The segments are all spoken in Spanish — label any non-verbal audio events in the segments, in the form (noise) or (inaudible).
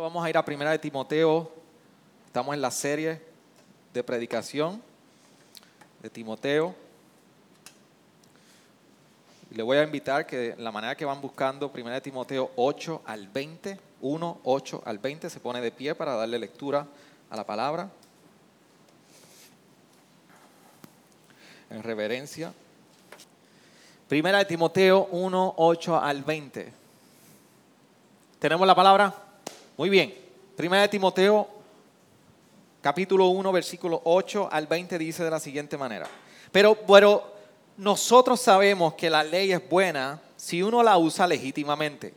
Vamos a ir a Primera de Timoteo. Estamos en la serie de predicación de Timoteo. Le voy a invitar que la manera que van buscando Primera de Timoteo 8 al 20, 1, 8 al 20, se pone de pie para darle lectura a la palabra. En reverencia. Primera de Timoteo 1, 8 al 20. ¿Tenemos la palabra? Muy bien. Primera de Timoteo, capítulo 1, versículo 8 al 20 dice de la siguiente manera. Pero, pero nosotros sabemos que la ley es buena si uno la usa legítimamente,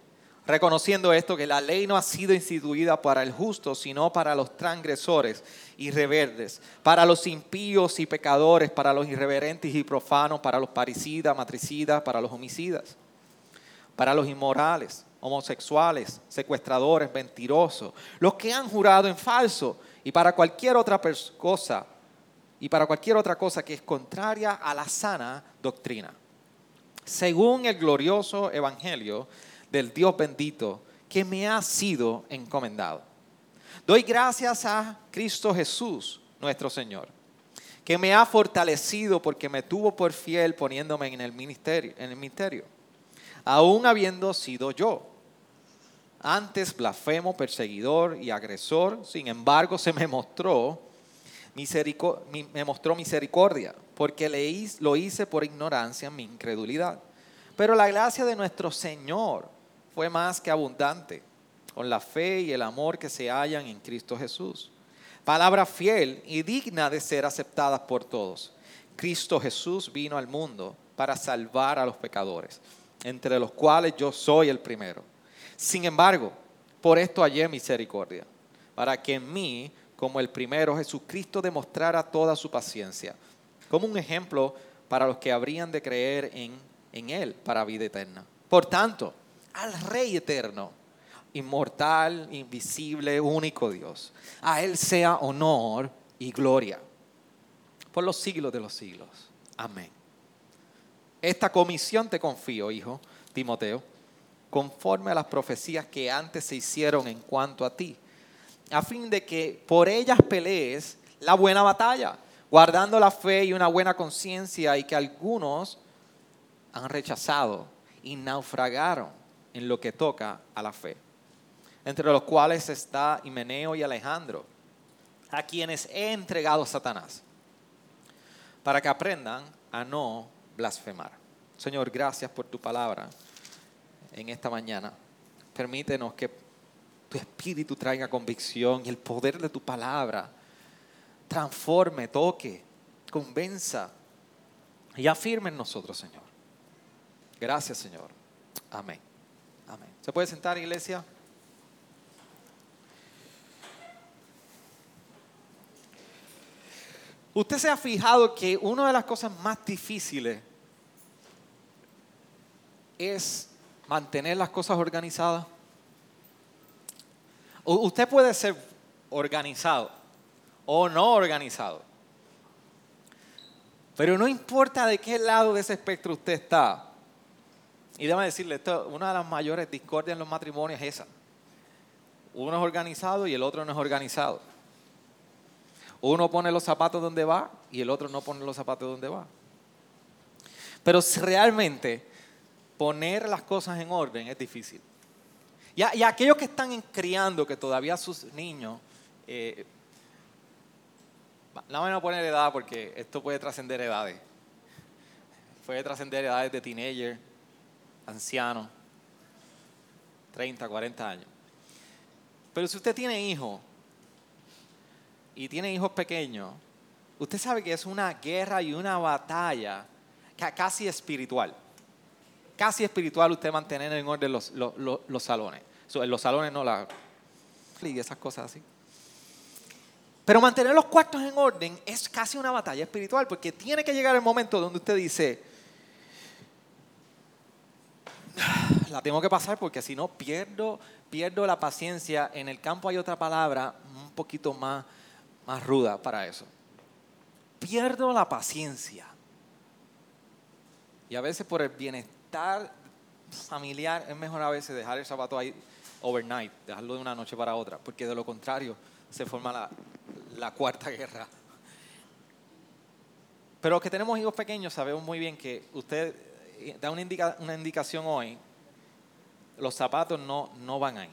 reconociendo esto que la ley no ha sido instituida para el justo, sino para los transgresores y rebeldes, para los impíos y pecadores, para los irreverentes y profanos, para los parricidas, matricidas, para los homicidas, para los inmorales homosexuales, secuestradores, mentirosos, los que han jurado en falso y para cualquier otra cosa y para cualquier otra cosa que es contraria a la sana doctrina. Según el glorioso evangelio del Dios bendito que me ha sido encomendado. Doy gracias a Cristo Jesús, nuestro Señor, que me ha fortalecido porque me tuvo por fiel poniéndome en el ministerio, en el ministerio, aún habiendo sido yo antes blasfemo, perseguidor y agresor, sin embargo se me mostró, misericordia, porque lo hice por ignorancia, mi incredulidad. Pero la gracia de nuestro Señor fue más que abundante, con la fe y el amor que se hallan en Cristo Jesús. Palabra fiel y digna de ser aceptada por todos. Cristo Jesús vino al mundo para salvar a los pecadores, entre los cuales yo soy el primero. Sin embargo, por esto hallé misericordia, para que en mí, como el primero, Jesucristo demostrara toda su paciencia, como un ejemplo para los que habrían de creer en, en Él para vida eterna. Por tanto, al Rey eterno, inmortal, invisible, único Dios, a Él sea honor y gloria por los siglos de los siglos. Amén. Esta comisión te confío, hijo Timoteo conforme a las profecías que antes se hicieron en cuanto a ti, a fin de que por ellas pelees la buena batalla, guardando la fe y una buena conciencia y que algunos han rechazado y naufragaron en lo que toca a la fe, entre los cuales está Himeneo y Alejandro, a quienes he entregado Satanás, para que aprendan a no blasfemar. Señor, gracias por tu palabra en esta mañana. Permítenos que tu espíritu traiga convicción y el poder de tu palabra transforme, toque, convenza y afirme en nosotros, Señor. Gracias, Señor. Amén. Amén. ¿Se puede sentar, iglesia? Usted se ha fijado que una de las cosas más difíciles es mantener las cosas organizadas. Usted puede ser organizado o no organizado. Pero no importa de qué lado de ese espectro usted está. Y déjame decirle, esto, una de las mayores discordias en los matrimonios es esa. Uno es organizado y el otro no es organizado. Uno pone los zapatos donde va y el otro no pone los zapatos donde va. Pero realmente poner las cosas en orden es difícil. Y, aquellos que están criando, que todavía sus niños, eh, no van a poner edad porque esto puede trascender edades. Puede trascender edades de teenager, anciano, 30, 40 años. Pero si usted tiene hijos y tiene hijos pequeños, usted sabe que es una guerra y una batalla casi espiritual casi espiritual usted mantener en orden los, los, salones. en los salones no la... y esas cosas así. Pero mantener los cuartos en orden es casi una batalla espiritual, porque tiene que llegar el momento donde usted dice, la tengo que pasar porque si no pierdo, pierdo la paciencia. En el campo hay otra palabra un poquito más, más ruda para eso. Pierdo la paciencia. Y a veces por el bienestar familiar es mejor a veces dejar el zapato ahí overnight, dejarlo de una noche para otra, porque de lo contrario se forma la, la cuarta (laughs) guerra. Pero los que tenemos hijos pequeños sabemos muy bien que usted eh, da una, una indicación hoy, los zapatos no, no van ahí,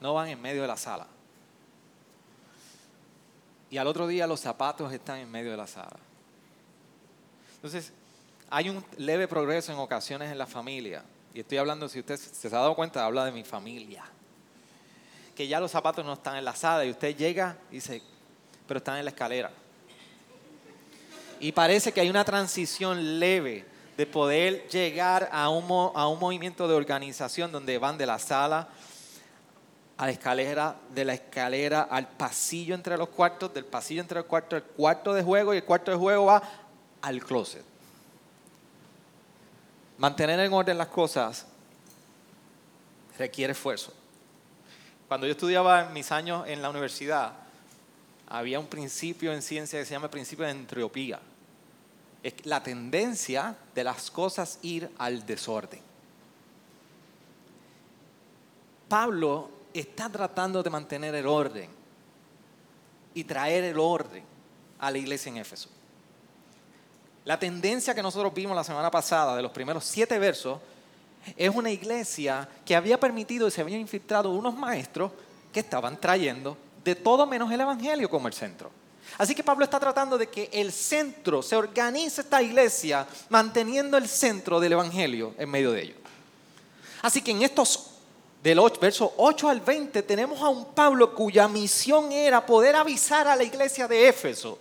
no van en medio de la sala. Y al otro día los zapatos están en medio de la sala. Entonces, hay un leve progreso en ocasiones en la familia. Y estoy hablando, si usted se ha dado cuenta, habla de mi familia. Que ya los zapatos no están en la sala y usted llega y dice, pero están en la escalera. Y parece que hay una transición leve de poder llegar a un, a un movimiento de organización donde van de la sala a la escalera, de la escalera al pasillo entre los cuartos, del pasillo entre los cuartos, al cuarto de juego y el cuarto de juego va al closet. Mantener en orden las cosas requiere esfuerzo. Cuando yo estudiaba mis años en la universidad, había un principio en ciencia que se llama el principio de entropía. Es la tendencia de las cosas ir al desorden. Pablo está tratando de mantener el orden y traer el orden a la iglesia en Éfeso. La tendencia que nosotros vimos la semana pasada de los primeros siete versos es una iglesia que había permitido y se habían infiltrado unos maestros que estaban trayendo de todo menos el Evangelio como el centro. Así que Pablo está tratando de que el centro, se organice esta iglesia manteniendo el centro del Evangelio en medio de ellos. Así que en estos del verso 8 al 20 tenemos a un Pablo cuya misión era poder avisar a la iglesia de Éfeso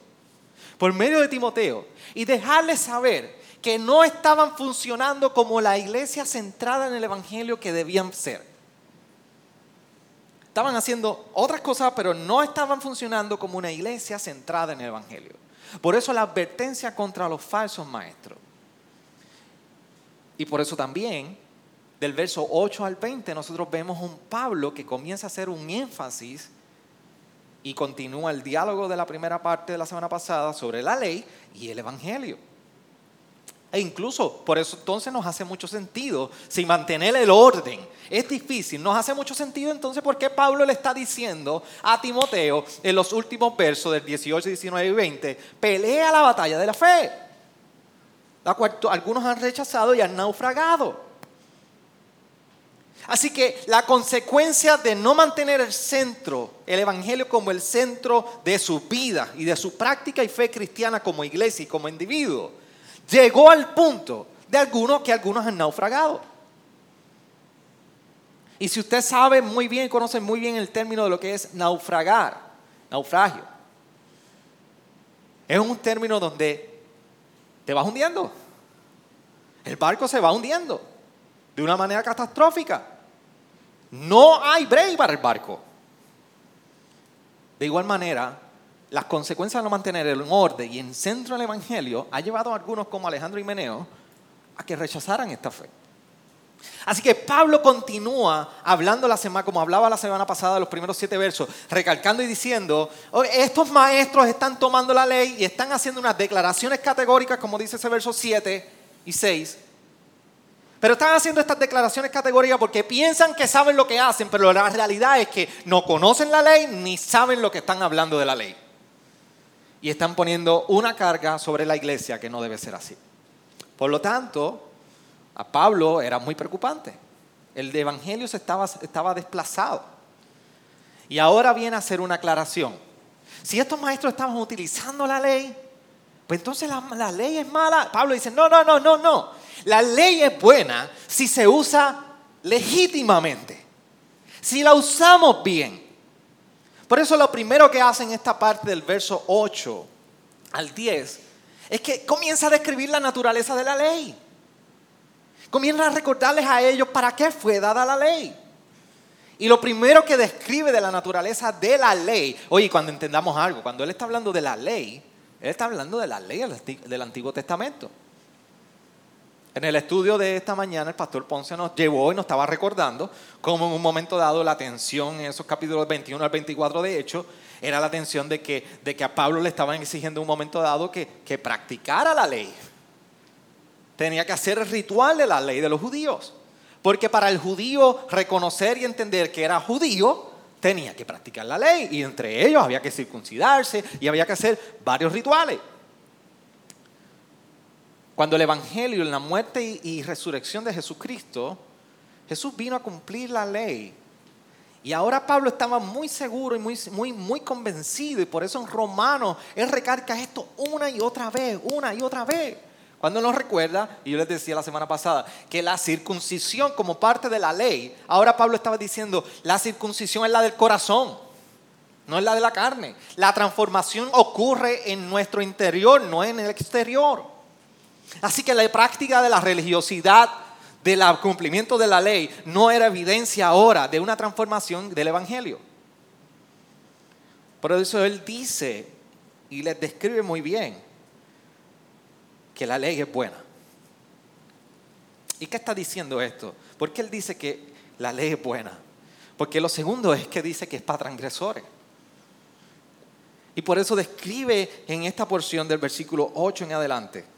por medio de Timoteo y dejarles saber que no estaban funcionando como la iglesia centrada en el Evangelio que debían ser. Estaban haciendo otras cosas, pero no estaban funcionando como una iglesia centrada en el Evangelio. Por eso la advertencia contra los falsos maestros. Y por eso también, del verso 8 al 20, nosotros vemos un Pablo que comienza a hacer un énfasis y continúa el diálogo de la primera parte de la semana pasada sobre la ley y el Evangelio. E incluso por eso entonces nos hace mucho sentido, si mantener el orden es difícil, nos hace mucho sentido entonces por qué Pablo le está diciendo a Timoteo en los últimos versos del 18, 19 y 20, pelea la batalla de la fe, la cual algunos han rechazado y han naufragado. Así que la consecuencia de no mantener el centro, el Evangelio como el centro de su vida y de su práctica y fe cristiana como iglesia y como individuo, llegó al punto de algunos que algunos han naufragado. Y si usted sabe muy bien, conoce muy bien el término de lo que es naufragar, naufragio, es un término donde te vas hundiendo. El barco se va hundiendo de una manera catastrófica. No hay break para el barco. De igual manera, las consecuencias de no mantener el orden y en centro del Evangelio ha llevado a algunos como Alejandro y Meneo a que rechazaran esta fe. Así que Pablo continúa hablando la semana, como hablaba la semana pasada, los primeros siete versos, recalcando y diciendo, estos maestros están tomando la ley y están haciendo unas declaraciones categóricas, como dice ese verso 7 y 6, pero están haciendo estas declaraciones categóricas porque piensan que saben lo que hacen, pero la realidad es que no conocen la ley ni saben lo que están hablando de la ley. Y están poniendo una carga sobre la iglesia que no debe ser así. Por lo tanto, a Pablo era muy preocupante. El evangelio se estaba, estaba desplazado. Y ahora viene a hacer una aclaración. Si estos maestros estaban utilizando la ley, pues entonces la, ley es mala. Pablo dice, no, no, no, no, no. La ley es buena si se usa legítimamente, si la usamos bien. Por eso lo primero que hace en esta parte del verso 8 al 10 es que comienza a describir la naturaleza de la ley. Comienza a recordarles a ellos para qué fue dada la ley. Y lo primero que describe de la naturaleza de la ley, oye, cuando entendamos algo, cuando él está hablando de la ley, él está hablando de la ley del Antiguo Testamento. En el estudio de esta mañana, el pastor Ponce nos llevó y nos estaba recordando cómo en un momento dado la atención en esos capítulos 21 al 24 de Hechos era la atención de que, de que a Pablo le estaban exigiendo en un momento dado que, que practicara la ley. Tenía que hacer el ritual de la ley de los judíos. Porque para el judío reconocer y entender que era judío, tenía que practicar la ley. Y entre ellos había que circuncidarse y había que hacer varios rituales. Cuando el Evangelio, la muerte y, resurrección de Jesucristo, Jesús vino a cumplir la ley. Y ahora Pablo estaba muy seguro y muy, muy, muy convencido. Y por eso en Romanos él recarga esto una y otra vez, una y otra vez. Cuando nos recuerda, y yo les decía la semana pasada, que la circuncisión como parte de la ley, ahora Pablo estaba diciendo, la circuncisión es la del corazón, no es la de la carne. La transformación ocurre en nuestro interior, no en el exterior. Así que la práctica de la religiosidad, del cumplimiento de la ley, no era evidencia ahora de una transformación del Evangelio. Por eso él dice y les describe muy bien que la ley es buena. ¿Y qué está diciendo esto? Porque él dice que la ley es buena. Porque lo segundo es que dice que es para transgresores. Y por eso describe en esta porción del versículo 8 en adelante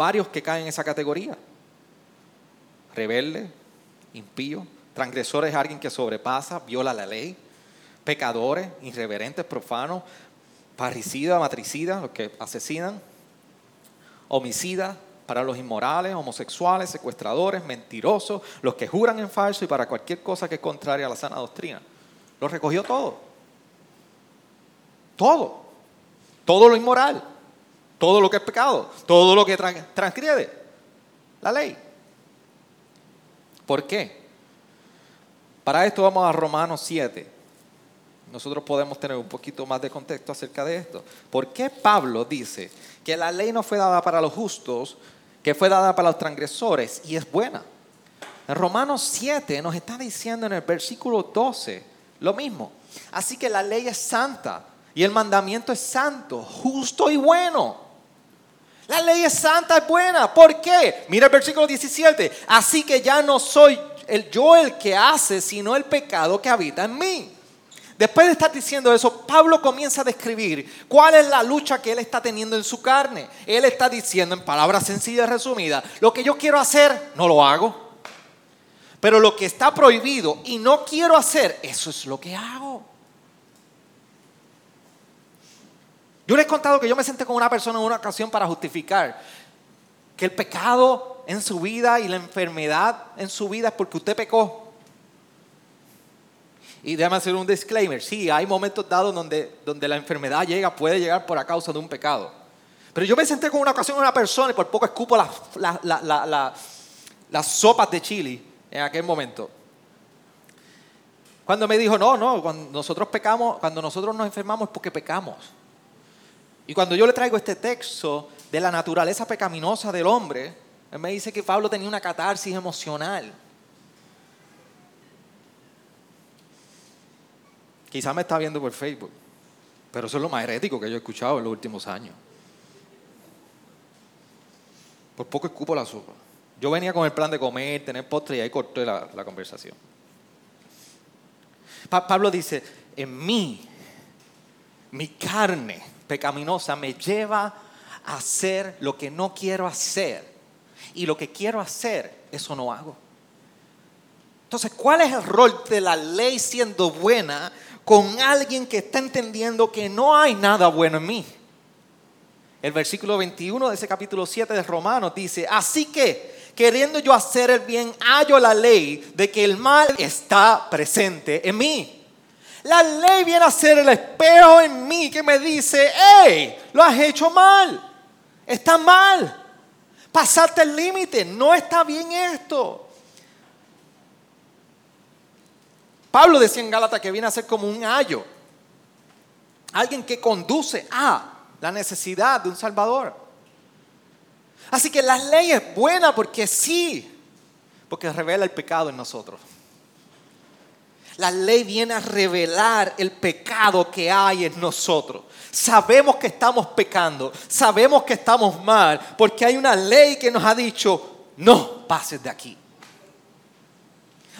varios que caen en esa categoría. Rebelde, impío, transgresores alguien que sobrepasa, viola la ley, pecadores, irreverentes, profanos, parricidas, matricidas, los que asesinan, homicidas, para los inmorales, homosexuales, secuestradores, mentirosos, los que juran en falso y para cualquier cosa que es contraria a la sana doctrina. Lo recogió todo. Todo. Todo lo inmoral. Todo lo que es pecado. Todo lo que transgrede la ley. ¿Por qué? Para esto vamos a Romanos 7. Nosotros podemos tener un poquito más de contexto acerca de esto. ¿Por qué Pablo dice que la ley no fue dada para los justos, que fue dada para los transgresores y es buena. En Romanos 7 nos está diciendo en el versículo 12 lo mismo. Así que la ley es santa y el mandamiento es santo, justo y bueno. La ley es santa y buena. ¿Por qué? Mira el versículo 17. Así que ya no soy el, yo el que hace, sino el pecado que habita en mí. Después de estar diciendo eso, Pablo comienza a describir cuál es la lucha que él está teniendo en su carne. Él está diciendo en palabras sencillas y resumidas, lo que yo quiero hacer, no lo hago. Pero lo que está prohibido y no quiero hacer, eso es lo que hago. Yo les he contado que yo me senté con una persona en una ocasión para justificar que el pecado en su vida y la enfermedad en su vida es porque usted pecó. Y déjame hacer un disclaimer. Sí, hay momentos dados donde, donde la enfermedad llega, puede llegar por a causa de un pecado. Pero yo me senté con una ocasión una persona y por poco escupo las, sopas de chili en aquel momento. Cuando me dijo, no, no, cuando nosotros pecamos, cuando nosotros nos enfermamos es porque pecamos. Y cuando yo le traigo este texto de la naturaleza pecaminosa del hombre, él me dice que Pablo tenía una catarsis emocional. Quizá me está viendo por Facebook, pero eso es lo más herético que yo he escuchado en los últimos años. Por poco escupo la sopa. Yo venía con el plan de comer, tener postre y ahí corté la, la conversación. Pablo dice, en mí, mi carne pecaminosa me lleva a hacer lo que no quiero hacer. Y lo que quiero hacer, eso no hago. Entonces, ¿cuál es el rol de la ley siendo buena con alguien que está entendiendo que no hay nada bueno en mí. El versículo 21 de ese capítulo 7 de Romanos dice, así que queriendo yo hacer el bien, hallo la ley de que el mal está presente en mí. La ley viene a ser el espejo en mí que me dice, hey, lo has hecho mal, está mal, pasaste el límite, no está bien esto. Pablo decía en Gálatas que viene a ser como un ayo, alguien que conduce a la necesidad de un Salvador. Así que la ley es buena porque sí, porque revela el pecado en nosotros. La ley viene a revelar el pecado que hay en nosotros. Sabemos que estamos pecando, sabemos que estamos mal, porque hay una ley que nos ha dicho, no pases de aquí.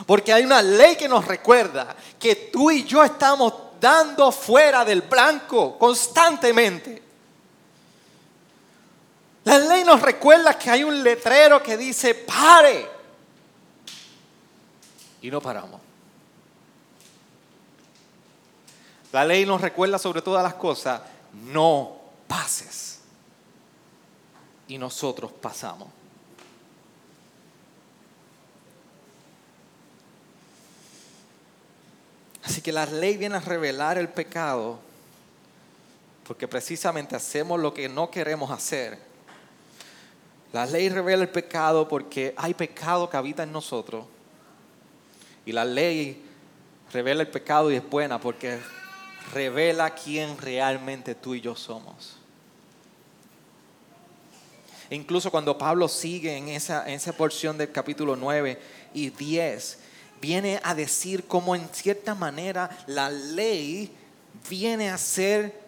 Porque hay una ley que nos recuerda que tú y yo estamos dando fuera del blanco constantemente. La ley nos recuerda que hay un letrero que dice, pare. Y no paramos. La ley nos recuerda sobre todas las cosas, no pases. Y nosotros pasamos. Así que la ley viene a revelar el pecado porque precisamente hacemos lo que no queremos hacer. La ley revela el pecado porque hay pecado que habita en nosotros. Y la ley revela el pecado y es buena porque revela quién realmente tú y yo somos. Incluso cuando Pablo sigue en esa, en esa porción del capítulo 9 y 10, viene a decir cómo en cierta manera la ley viene a ser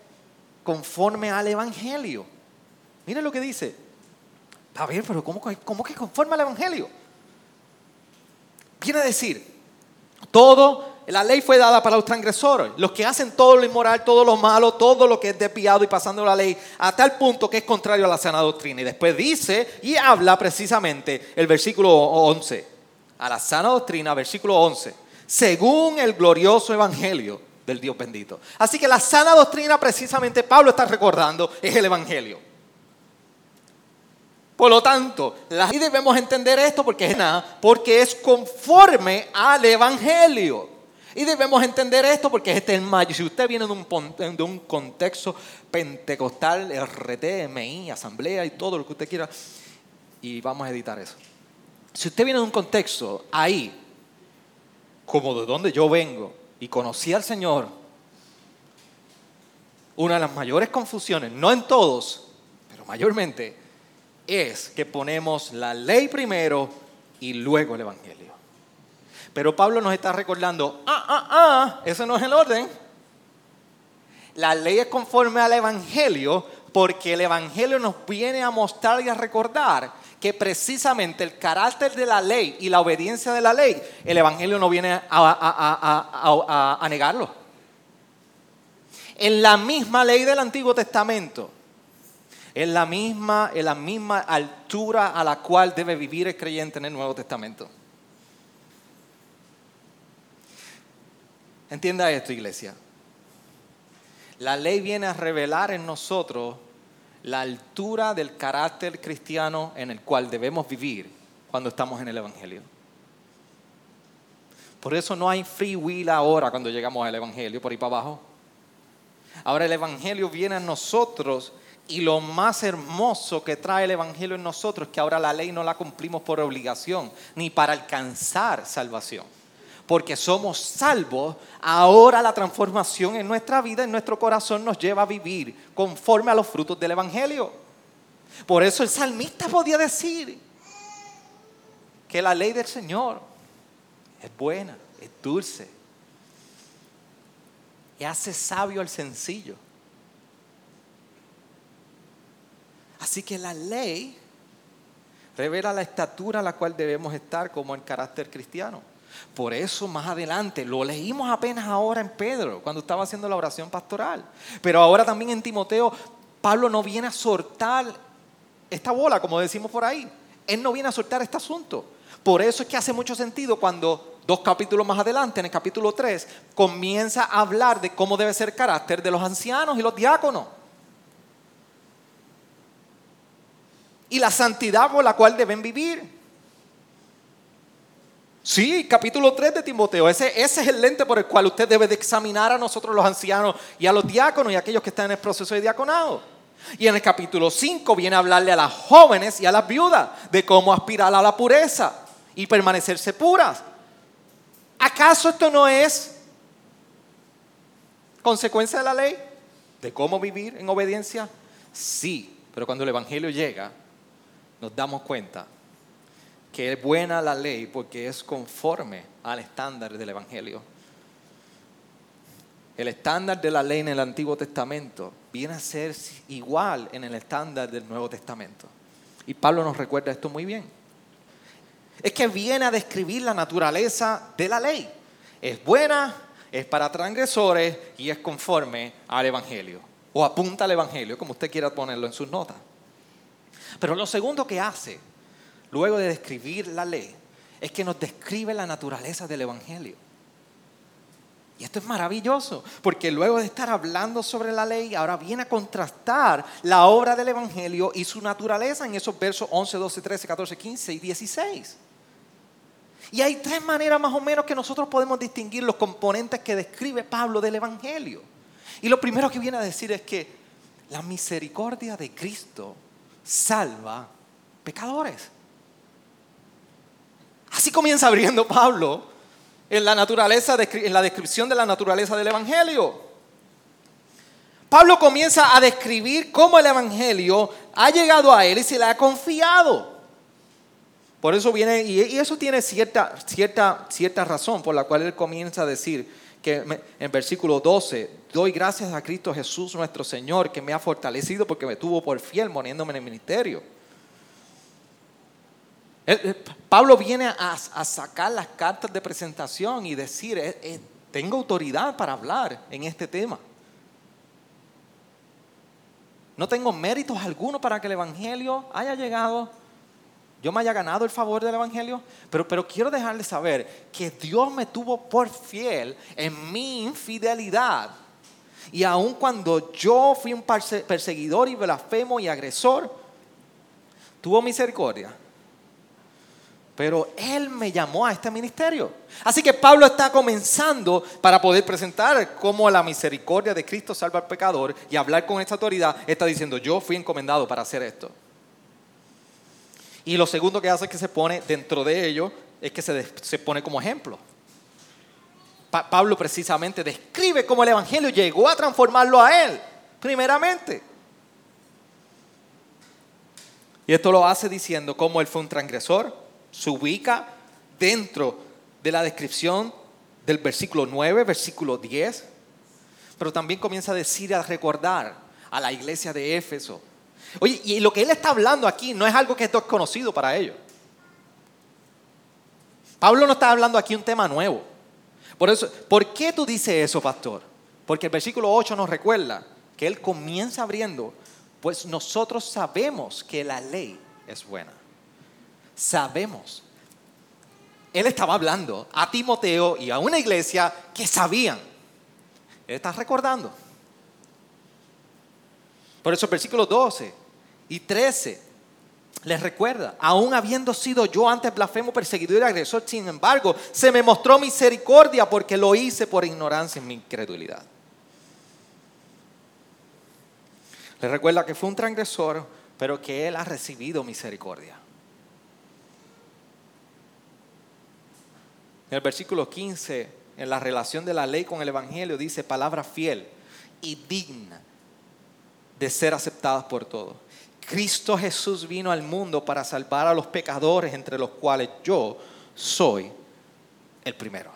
conforme al Evangelio. Mire lo que dice. A ver, pero ¿cómo, cómo que conforme al Evangelio? Viene a decir, todo, la ley fue dada para los transgresores, los que hacen todo lo inmoral, todo lo malo, todo lo que es despiado y pasando la ley, a tal punto que es contrario a la sana doctrina. Y después dice y habla precisamente el versículo 11 a la sana doctrina, versículo 11, según el glorioso evangelio del Dios bendito. Así que la sana doctrina, precisamente Pablo está recordando, es el evangelio. Por lo tanto, y debemos entender esto porque es, porque es conforme al evangelio. Y debemos entender esto porque este es el mayo. Si usted viene de un, de un contexto pentecostal, RT, MI, asamblea y todo lo que usted quiera, y vamos a editar eso si usted viene de un contexto ahí, como de donde yo vengo, y conocí al Señor, una de las mayores confusiones, no en todos, pero mayormente, es que ponemos la ley primero y luego el Evangelio. Pero Pablo nos está recordando, ah, ah, ah, ese no es el orden. La ley es conforme al Evangelio porque el Evangelio nos viene a mostrar y a recordar que precisamente el carácter de la ley y la obediencia de la ley, el Evangelio no viene a, negarlo. En la misma ley del Antiguo Testamento, en la, misma, en la misma altura a la cual debe vivir el creyente en el Nuevo Testamento. Entienda esto, iglesia. La ley viene a revelar en nosotros la altura del carácter cristiano en el cual debemos vivir cuando estamos en el Evangelio. Por eso no hay free will ahora cuando llegamos al Evangelio, por ahí para abajo. Ahora el Evangelio viene a nosotros y lo más hermoso que trae el Evangelio en nosotros es que ahora la ley no la cumplimos por obligación, ni para alcanzar salvación porque somos salvos, ahora la transformación en nuestra vida, en nuestro corazón, nos lleva a vivir conforme a los frutos del Evangelio. Por eso el salmista podía decir que la ley del Señor es buena, es dulce, y hace sabio al sencillo. Así que la ley revela la estatura a la cual debemos estar como el carácter cristiano. Por eso más adelante, lo leímos apenas ahora en Pedro, cuando estaba haciendo la oración pastoral. Pero ahora también en Timoteo, Pablo no viene a soltar esta bola, como decimos por ahí. Él no viene a soltar este asunto. Por eso es que hace mucho sentido cuando dos capítulos más adelante, en el capítulo 3, comienza a hablar de cómo debe ser el carácter de los ancianos y los diáconos. Y la santidad por la cual deben vivir. Sí, capítulo 3 de Timoteo. Ese, es el lente por el cual usted debe de examinar a nosotros los ancianos y a los diáconos y a aquellos que están en el proceso de diaconado. Y en el capítulo 5 viene a hablarle a las jóvenes y a las viudas de cómo aspirar a la pureza y permanecerse puras. ¿Acaso esto no es consecuencia de la ley? ¿De cómo vivir en obediencia? Sí, pero cuando el Evangelio llega, nos damos cuenta que es buena la ley porque es conforme al estándar del Evangelio. el estándar de la ley en el Antiguo Testamento viene a ser igual en el estándar del Nuevo Testamento. Y Pablo nos recuerda esto muy bien. Es que viene a describir la naturaleza de la ley. Es buena, es para transgresores y es conforme al Evangelio. O apunta al Evangelio, como usted quiera ponerlo en sus notas. Pero lo segundo que hace, luego de describir la ley, es que nos describe la naturaleza del Evangelio. Y esto es maravilloso, porque luego de estar hablando sobre la ley, ahora viene a contrastar la obra del Evangelio y su naturaleza en esos versos 11, 12, 13, 14, 15 y 16. Y hay tres maneras más o menos que nosotros podemos distinguir los componentes que describe Pablo del Evangelio. Y lo primero que viene a decir es que la misericordia de Cristo salva pecadores. Así comienza abriendo Pablo en la naturaleza, en la descripción de la naturaleza del Evangelio. Pablo comienza a describir cómo el Evangelio ha llegado a él y se le ha confiado. Por eso viene, y eso tiene cierta, cierta, cierta razón por la cual él comienza a decir que en versículo 12, doy gracias a Cristo Jesús nuestro Señor que me ha fortalecido porque me tuvo por fiel muriéndome en el ministerio. Pablo viene a, sacar las cartas de presentación y decir, eh, eh, tengo autoridad para hablar en este tema. No tengo méritos algunos para que el Evangelio haya llegado, yo me haya ganado el favor del Evangelio, pero, pero quiero dejarles saber que Dios me tuvo por fiel en mi infidelidad. Y aun cuando yo fui un perseguidor y blasfemo y agresor, tuvo misericordia pero Él me llamó a este ministerio. Así que Pablo está comenzando para poder presentar cómo la misericordia de Cristo salva al pecador y hablar con esta autoridad. Está diciendo, yo fui encomendado para hacer esto. Y lo segundo que hace es que se pone dentro de ello, es que se, se pone como ejemplo. Pablo precisamente describe cómo el Evangelio llegó a transformarlo a él, primeramente. Y esto lo hace diciendo cómo él fue un transgresor, se ubica dentro de la descripción del versículo 9, versículo 10, pero también comienza a decir, a recordar a la iglesia de Éfeso. Oye, y lo que él está hablando aquí no es algo que es desconocido para ellos. Pablo no está hablando aquí un tema nuevo. Por eso, ¿por qué tú dices eso, pastor? Porque el versículo 8 nos recuerda que él comienza abriendo, pues nosotros sabemos que la ley es buena sabemos. Él estaba hablando a Timoteo y a una iglesia que sabían. Él está recordando. Por eso el versículo 12 y 13 les recuerda, aún habiendo sido yo antes blasfemo, perseguidor y agresor, sin embargo, se me mostró misericordia porque lo hice por ignorancia en mi incredulidad. Les recuerda que fue un transgresor, pero que él ha recibido misericordia. En el versículo 15, en la relación de la ley con el Evangelio, dice palabra fiel y digna de ser aceptadas por todos. Cristo Jesús vino al mundo para salvar a los pecadores, entre los cuales yo soy el primero.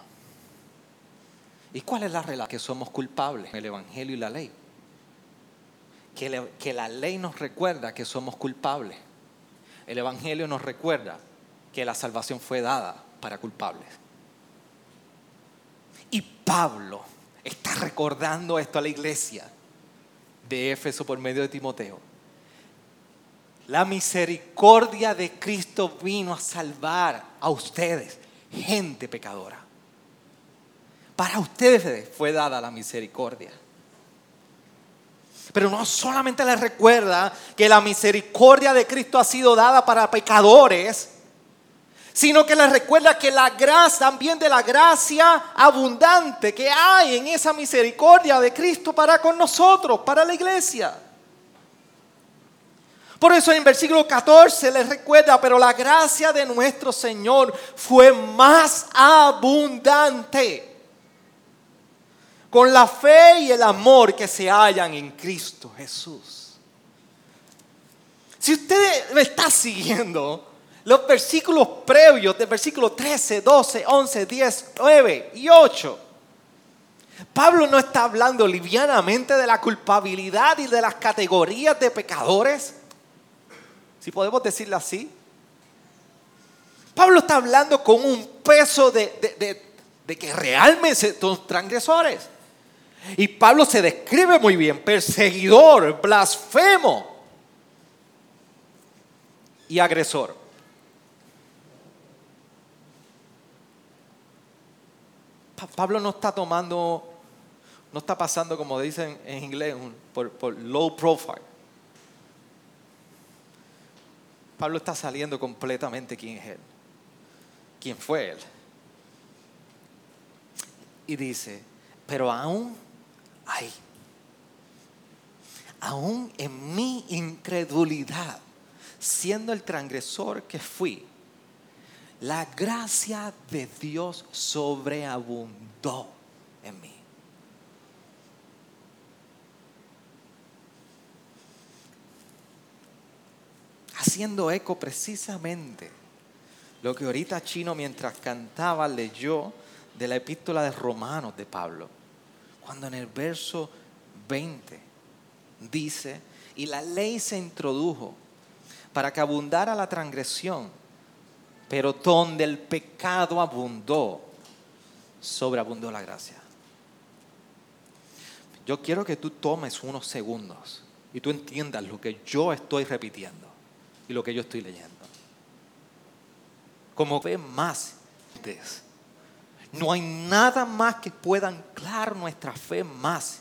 ¿Y cuál es la relación? Que somos culpables el Evangelio y la ley. Que, que la ley nos recuerda que somos culpables. El Evangelio nos recuerda que la salvación fue dada para culpables. Y Pablo está recordando esto a la iglesia de Éfeso por medio de Timoteo. La misericordia de Cristo vino a salvar a ustedes, gente pecadora. Para ustedes fue dada la misericordia. Pero no solamente les recuerda que la misericordia de Cristo ha sido dada para pecadores, sino que les recuerda que la gracia, también de la gracia abundante que hay en esa misericordia de Cristo para con nosotros, para la iglesia. Por eso en versículo 14 les recuerda, pero la gracia de nuestro Señor fue más abundante con la fe y el amor que se hallan en Cristo Jesús. Si usted me está siguiendo, los versículos previos del versículo 13, 12, 11, 10, 9 y 8 Pablo no está hablando livianamente de la culpabilidad y de las categorías de pecadores. Si podemos decirlo así. Pablo está hablando con un peso de, de que realmente son transgresores. Y Pablo se describe muy bien, perseguidor, blasfemo y agresor. Pablo no está tomando, no está pasando como dicen en inglés, por, por low profile. Pablo está saliendo completamente quién es él, quién fue él. Y dice, pero aún hay, aún en mi incredulidad, siendo el transgresor que fui, la gracia de Dios sobreabundó en mí. Haciendo eco precisamente lo que ahorita Chino mientras cantaba leyó de la epístola de Romanos de Pablo, cuando en el verso 20 dice, y la ley se introdujo para que abundara la transgresión pero donde el pecado abundó, sobreabundó la gracia. Yo quiero que tú tomes unos segundos y tú entiendas lo que yo estoy repitiendo y lo que yo estoy leyendo. Como ve más, no hay nada más que pueda anclar nuestra fe más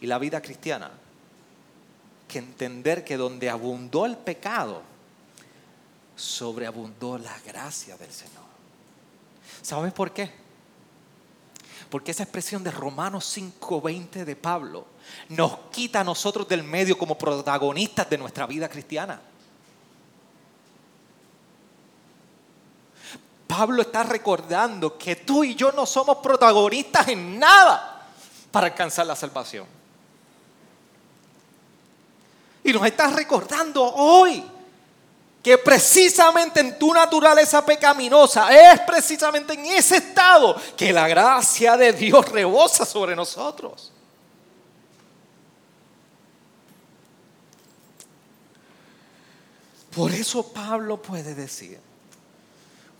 y la vida cristiana que entender que donde abundó el pecado, sobreabundó la gracia del Señor. ¿Sabes por qué? Porque esa expresión de Romanos 5:20 de Pablo nos quita a nosotros del medio como protagonistas de nuestra vida cristiana. Pablo está recordando que tú y yo no somos protagonistas en nada para alcanzar la salvación. Y nos está recordando hoy que precisamente en tu naturaleza pecaminosa es precisamente en ese estado que la gracia de Dios rebosa sobre nosotros. Por eso Pablo puede decir,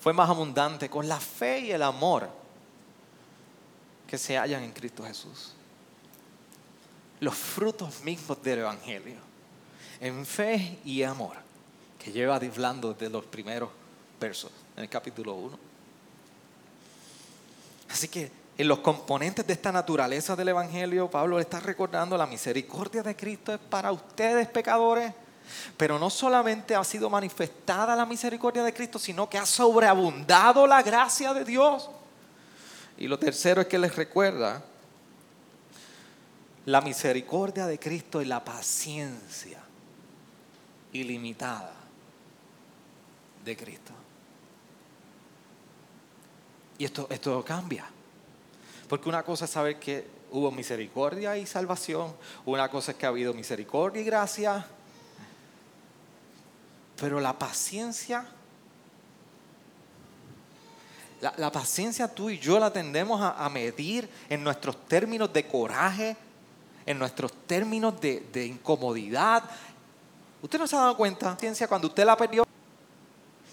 fue más abundante con la fe y el amor que se hallan en Cristo Jesús. Los frutos mismos del Evangelio, en fe y amor que lleva hablando de los primeros versos en el capítulo 1. Así que en los componentes de esta naturaleza del Evangelio, Pablo le está recordando la misericordia de Cristo es para ustedes pecadores, pero no solamente ha sido manifestada la misericordia de Cristo, sino que ha sobreabundado la gracia de Dios. Y lo tercero es que les recuerda la misericordia de Cristo y la paciencia ilimitada de Cristo. Y esto, esto cambia. Porque una cosa es saber que hubo misericordia y salvación, una cosa es que ha habido misericordia y gracia, pero la paciencia, la, paciencia tú y yo la tendemos a, medir en nuestros términos de coraje, en nuestros términos de, de incomodidad. ¿Usted no se ha dado cuenta, paciencia, cuando usted la perdió?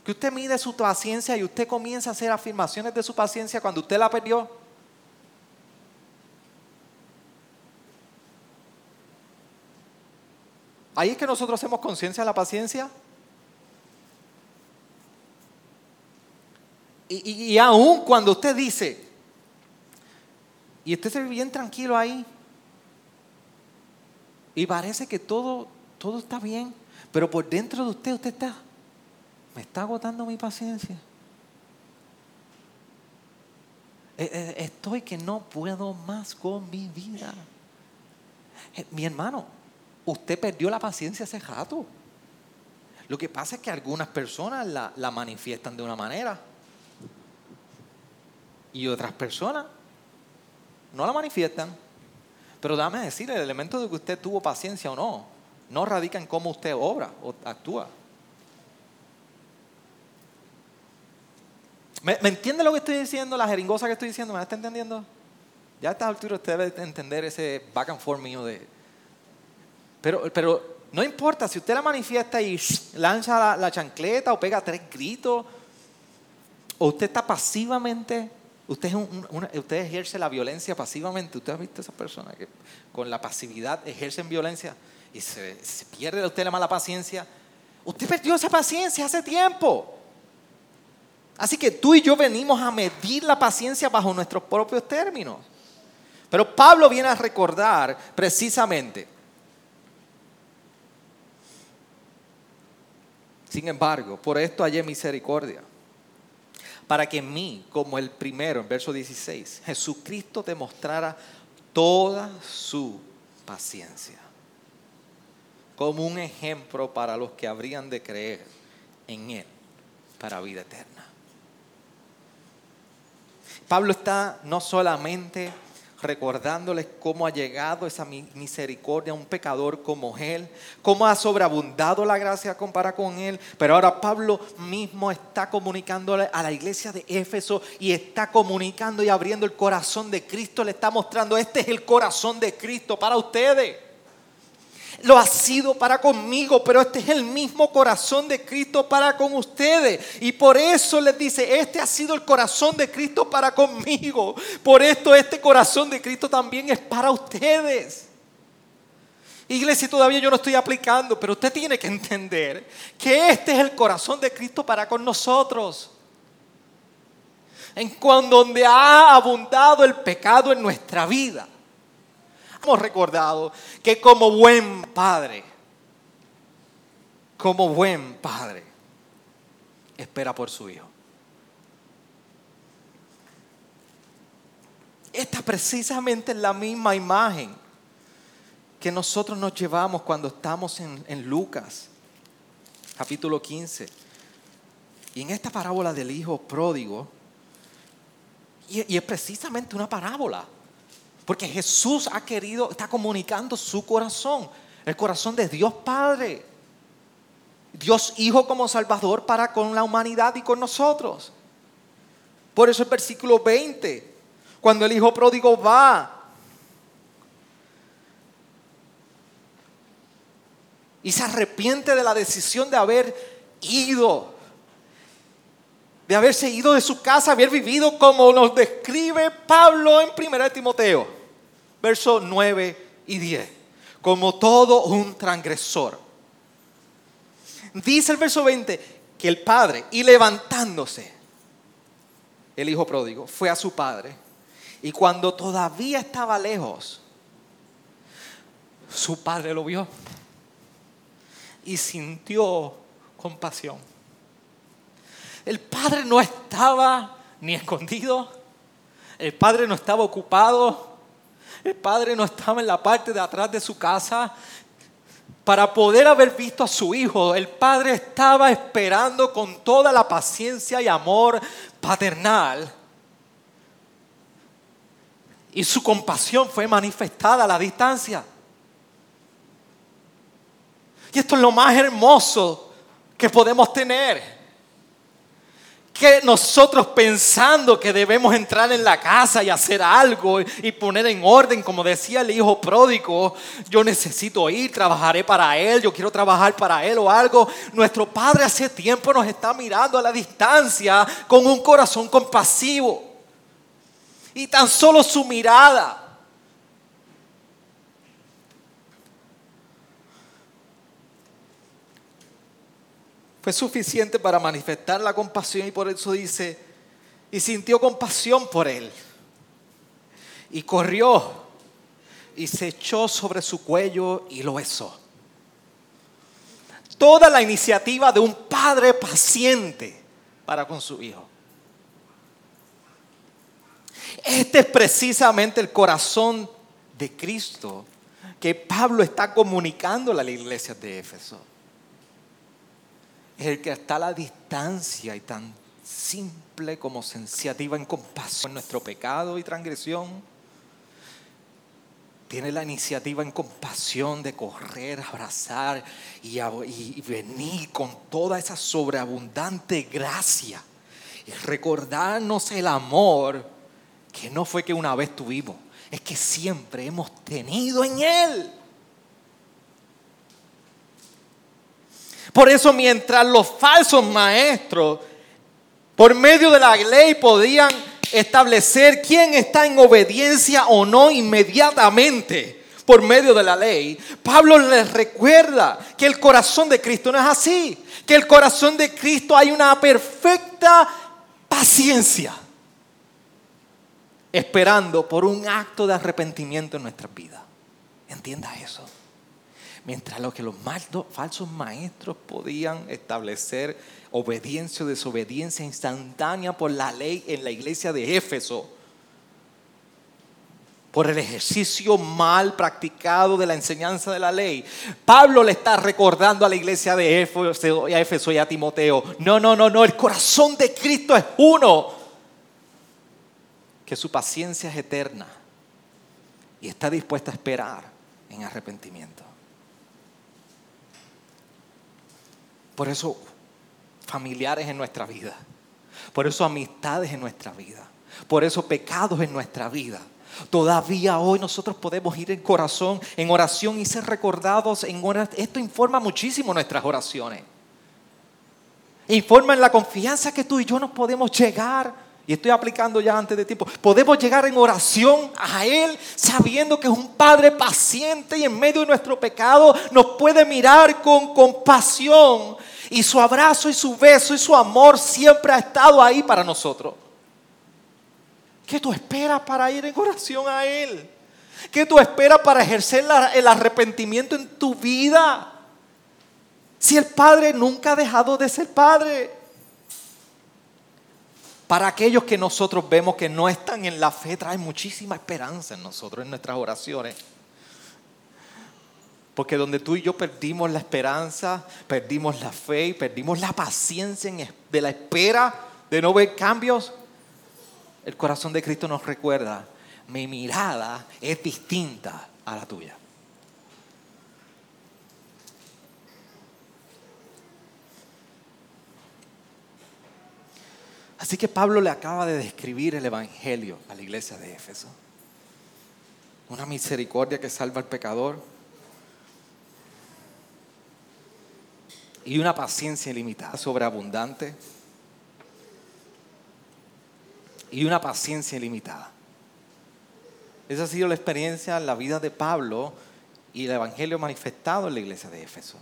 Que usted mide su paciencia y usted comienza a hacer afirmaciones de su paciencia cuando usted la perdió. Ahí es que nosotros hacemos conciencia de la paciencia. Y, aún cuando usted dice, y usted se ve bien tranquilo ahí, y parece que todo, todo está bien, pero por dentro de usted usted está me está agotando mi paciencia. Eh, eh, estoy que no puedo más con mi vida. Eh, mi hermano, usted perdió la paciencia hace rato. Lo que pasa es que algunas personas la, la manifiestan de una manera y otras personas no la manifiestan. Pero dame decir, el elemento de que usted tuvo paciencia o no, no radica en cómo usted obra o actúa. ¿Me, entiende lo que estoy diciendo? La jeringosa que estoy diciendo, ¿me la está entendiendo? Ya a esta altura usted debe entender ese back and forth mío de... Pero, pero no importa, si usted la manifiesta y (sniffs) lanza la, chancleta o pega tres gritos, o usted está pasivamente, usted, es usted ejerce la violencia pasivamente. Usted ha visto esas personas que con la pasividad ejercen violencia y se, se pierde de usted la mala paciencia. Usted perdió esa paciencia hace tiempo. Así que tú y yo venimos a medir la paciencia bajo nuestros propios términos. Pero Pablo viene a recordar precisamente. Sin embargo, por esto hallé misericordia. Para que en mí, como el primero, en verso 16, Jesucristo demostrara toda su paciencia. Como un ejemplo para los que habrían de creer en Él para vida eterna. Pablo está no solamente recordándoles cómo ha llegado esa mi- misericordia a un pecador como él, cómo ha sobreabundado la gracia compara con él, pero ahora Pablo mismo está comunicándole a la iglesia de Éfeso y está comunicando y abriendo el corazón de Cristo, le está mostrando, este es el corazón de Cristo para ustedes. Lo ha sido para conmigo, pero este es el mismo corazón de Cristo para con ustedes. Y por eso les dice, este ha sido el corazón de Cristo para conmigo. Por esto este corazón de Cristo también es para ustedes. Iglesia, todavía yo no estoy aplicando, pero usted tiene que entender que este es el corazón de Cristo para con nosotros. En cuando donde ha abundado el pecado en nuestra vida hemos recordado que como buen padre, como buen padre, espera por su hijo. Esta precisamente es la misma imagen que nosotros nos llevamos cuando estamos en, Lucas, capítulo 15. Y en esta parábola del hijo pródigo, y es precisamente una parábola. Porque Jesús ha querido, está comunicando su corazón, el corazón de Dios Padre. Dios Hijo como Salvador para con la humanidad y con nosotros. Por eso el versículo 20, cuando el Hijo pródigo va y se arrepiente de la decisión de haber ido, de haberse ido de su casa, haber vivido como nos describe Pablo en 1 Timoteo, versos 9 y 10, como todo un transgresor. Dice el verso 20 que el padre, y levantándose, el hijo pródigo, fue a su padre, y cuando todavía estaba lejos, su padre lo vio y sintió compasión. El padre no estaba ni escondido, el padre no estaba ocupado, el padre no estaba en la parte de atrás de su casa. Para poder haber visto a su hijo, el padre estaba esperando con toda la paciencia y amor paternal. Y su compasión fue manifestada a la distancia. Y esto es lo más hermoso que podemos tener. Que nosotros pensando que debemos entrar en la casa y hacer algo y poner en orden, como decía el hijo pródigo, yo necesito ir, trabajaré para él, yo quiero trabajar para él o algo. Nuestro Padre hace tiempo nos está mirando a la distancia con un corazón compasivo. Y tan solo su mirada fue suficiente para manifestar la compasión y por eso dice, y sintió compasión por él. Y corrió y se echó sobre su cuello y lo besó. Toda la iniciativa de un padre paciente para con su hijo. Este es precisamente el corazón de Cristo que Pablo está comunicando a la iglesia de Éfeso es el que está a la distancia y tan simple como sensitiva en compasión nuestro pecado y transgresión. Tiene la iniciativa en compasión de correr, abrazar y, y venir con toda esa sobreabundante gracia y recordarnos el amor que no fue que una vez tuvimos, es que siempre hemos tenido en Él. Por eso mientras los falsos maestros, por medio de la ley, podían establecer quién está en obediencia o no inmediatamente por medio de la ley, Pablo les recuerda que el corazón de Cristo no es así, que el corazón de Cristo hay una perfecta paciencia, esperando por un acto de arrepentimiento en nuestras vidas. Entienda eso. Mientras lo que los falsos maestros podían establecer obediencia o desobediencia instantánea por la ley en la iglesia de Éfeso, por el ejercicio mal practicado de la enseñanza de la ley. Pablo le está recordando a la iglesia de Éfeso y a Timoteo, no, no, no, no, el corazón de Cristo es uno, que su paciencia es eterna y está dispuesta a esperar en arrepentimiento. Por eso familiares en nuestra vida, por eso amistades en nuestra vida, por eso pecados en nuestra vida Todavía hoy nosotros podemos ir en corazón, en oración y ser recordados en oración. Esto informa muchísimo nuestras oraciones. Informa en la confianza que tú y yo nos podemos llegar. Y estoy aplicando ya antes de tiempo. Podemos llegar en oración a Él sabiendo que es un Padre paciente y en medio de nuestro pecado nos puede mirar con compasión. Y su abrazo y su beso y su amor siempre ha estado ahí para nosotros. ¿Qué tú esperas para ir en oración a Él? ¿Qué tú esperas para ejercer el arrepentimiento en tu vida? Si el Padre nunca ha dejado de ser Padre. Para aquellos que nosotros vemos que no están en la fe, trae muchísima esperanza en nosotros, en nuestras oraciones. Porque donde tú y yo perdimos la esperanza, perdimos la fe y perdimos la paciencia de la espera de no ver cambios, el corazón de Cristo nos recuerda, mi mirada es distinta a la tuya. Así que Pablo le acaba de describir el Evangelio a la iglesia de Éfeso. Una misericordia que salva al pecador y una paciencia ilimitada, sobreabundante y una paciencia ilimitada. Esa ha sido la experiencia en la vida de Pablo y el Evangelio manifestado en la iglesia de Éfeso.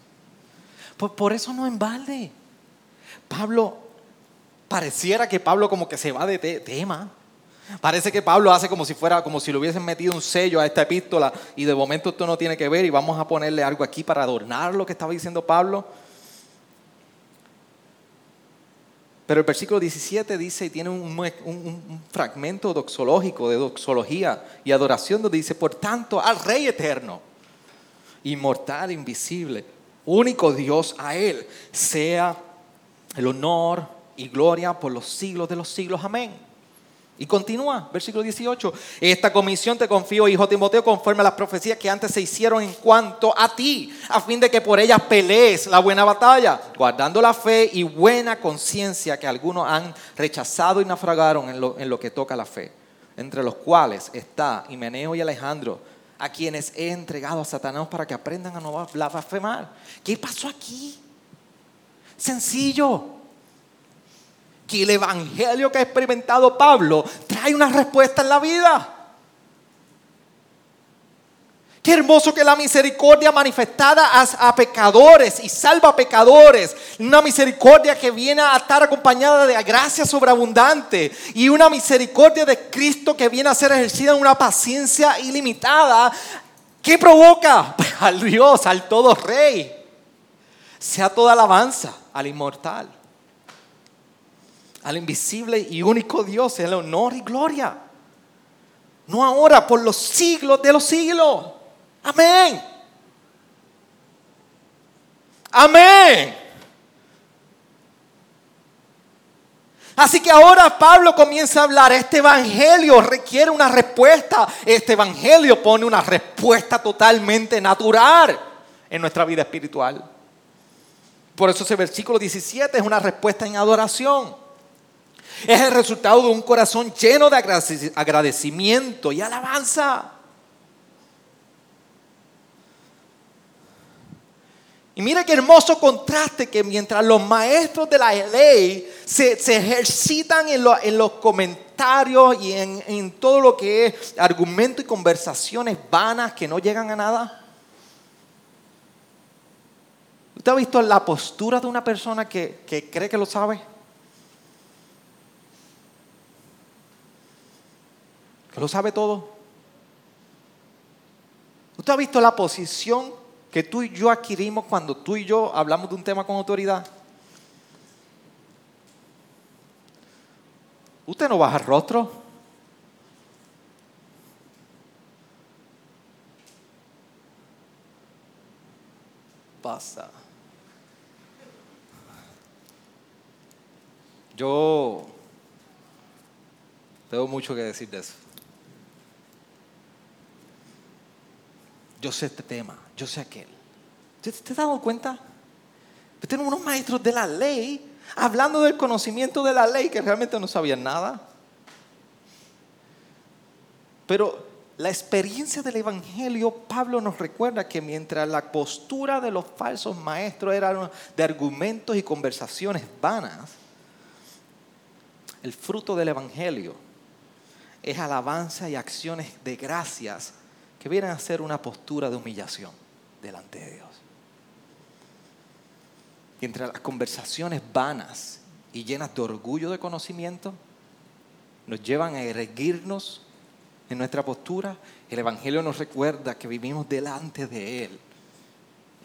Pues por eso no en balde. Pablo, pareciera que Pablo como que se va de tema. Parece que Pablo hace como si fuera, como si le hubiesen metido un sello a esta epístola y de momento esto no tiene que ver y vamos a ponerle algo aquí para adornar lo que estaba diciendo Pablo. Pero el versículo 17 dice, y tiene un, fragmento doxológico de doxología y adoración donde dice, por tanto, al Rey eterno, inmortal, invisible, único Dios, a Él sea el honor y gloria por los siglos de los siglos. Amén. Y continúa, versículo 18. Esta comisión te confío, hijo Timoteo, conforme a las profecías que antes se hicieron en cuanto a ti, a fin de que por ellas pelees la buena batalla, guardando la fe y buena conciencia que algunos han rechazado y naufragaron en lo, en lo que toca la fe, entre los cuales está Himeneo y Alejandro, a quienes he entregado a Satanás para que aprendan a no blasfemar. ¿Qué pasó aquí? Sencillo que el evangelio que ha experimentado Pablo trae una respuesta en la vida. Qué hermoso que la misericordia manifestada a, pecadores y salva a pecadores. Una misericordia que viene a estar acompañada de gracia sobreabundante. Y una misericordia de Cristo que viene a ser ejercida en una paciencia ilimitada. ¿Qué provoca? (laughs) al Dios, al todo rey. Sea toda alabanza al inmortal al invisible y único Dios, el honor y gloria. No ahora, por los siglos de los siglos. Amén. Amén. Así que ahora Pablo comienza a hablar, este evangelio requiere una respuesta, este evangelio pone una respuesta totalmente natural en nuestra vida espiritual. Por eso ese versículo 17 es una respuesta en adoración. Es el resultado de un corazón lleno de agradecimiento y alabanza. Y mira qué hermoso contraste que mientras los maestros de la ley se, ejercitan en, los comentarios y en, en, todo lo que es argumento y conversaciones vanas que no llegan a nada. ¿Usted ha visto la postura de una persona que, que cree que lo sabe? Lo sabe todo. ¿Usted ha visto la posición que tú y yo adquirimos cuando tú y yo hablamos de un tema con autoridad? Usted no baja el rostro. Pasa. Yo tengo mucho que decir de eso. Yo sé este tema, yo sé aquel. ¿Te, te has dado cuenta? Tenemos unos maestros de la ley hablando del conocimiento de la ley que realmente no sabían nada. Pero la experiencia del Evangelio, Pablo nos recuerda que mientras la postura de los falsos maestros era de argumentos y conversaciones vanas, el fruto del Evangelio es alabanza y acciones de gracias que vienen a ser una postura de humillación delante de Dios. Y entre las conversaciones vanas y llenas de orgullo de conocimiento, nos llevan a erguirnos en nuestra postura. El Evangelio nos recuerda que vivimos delante de Él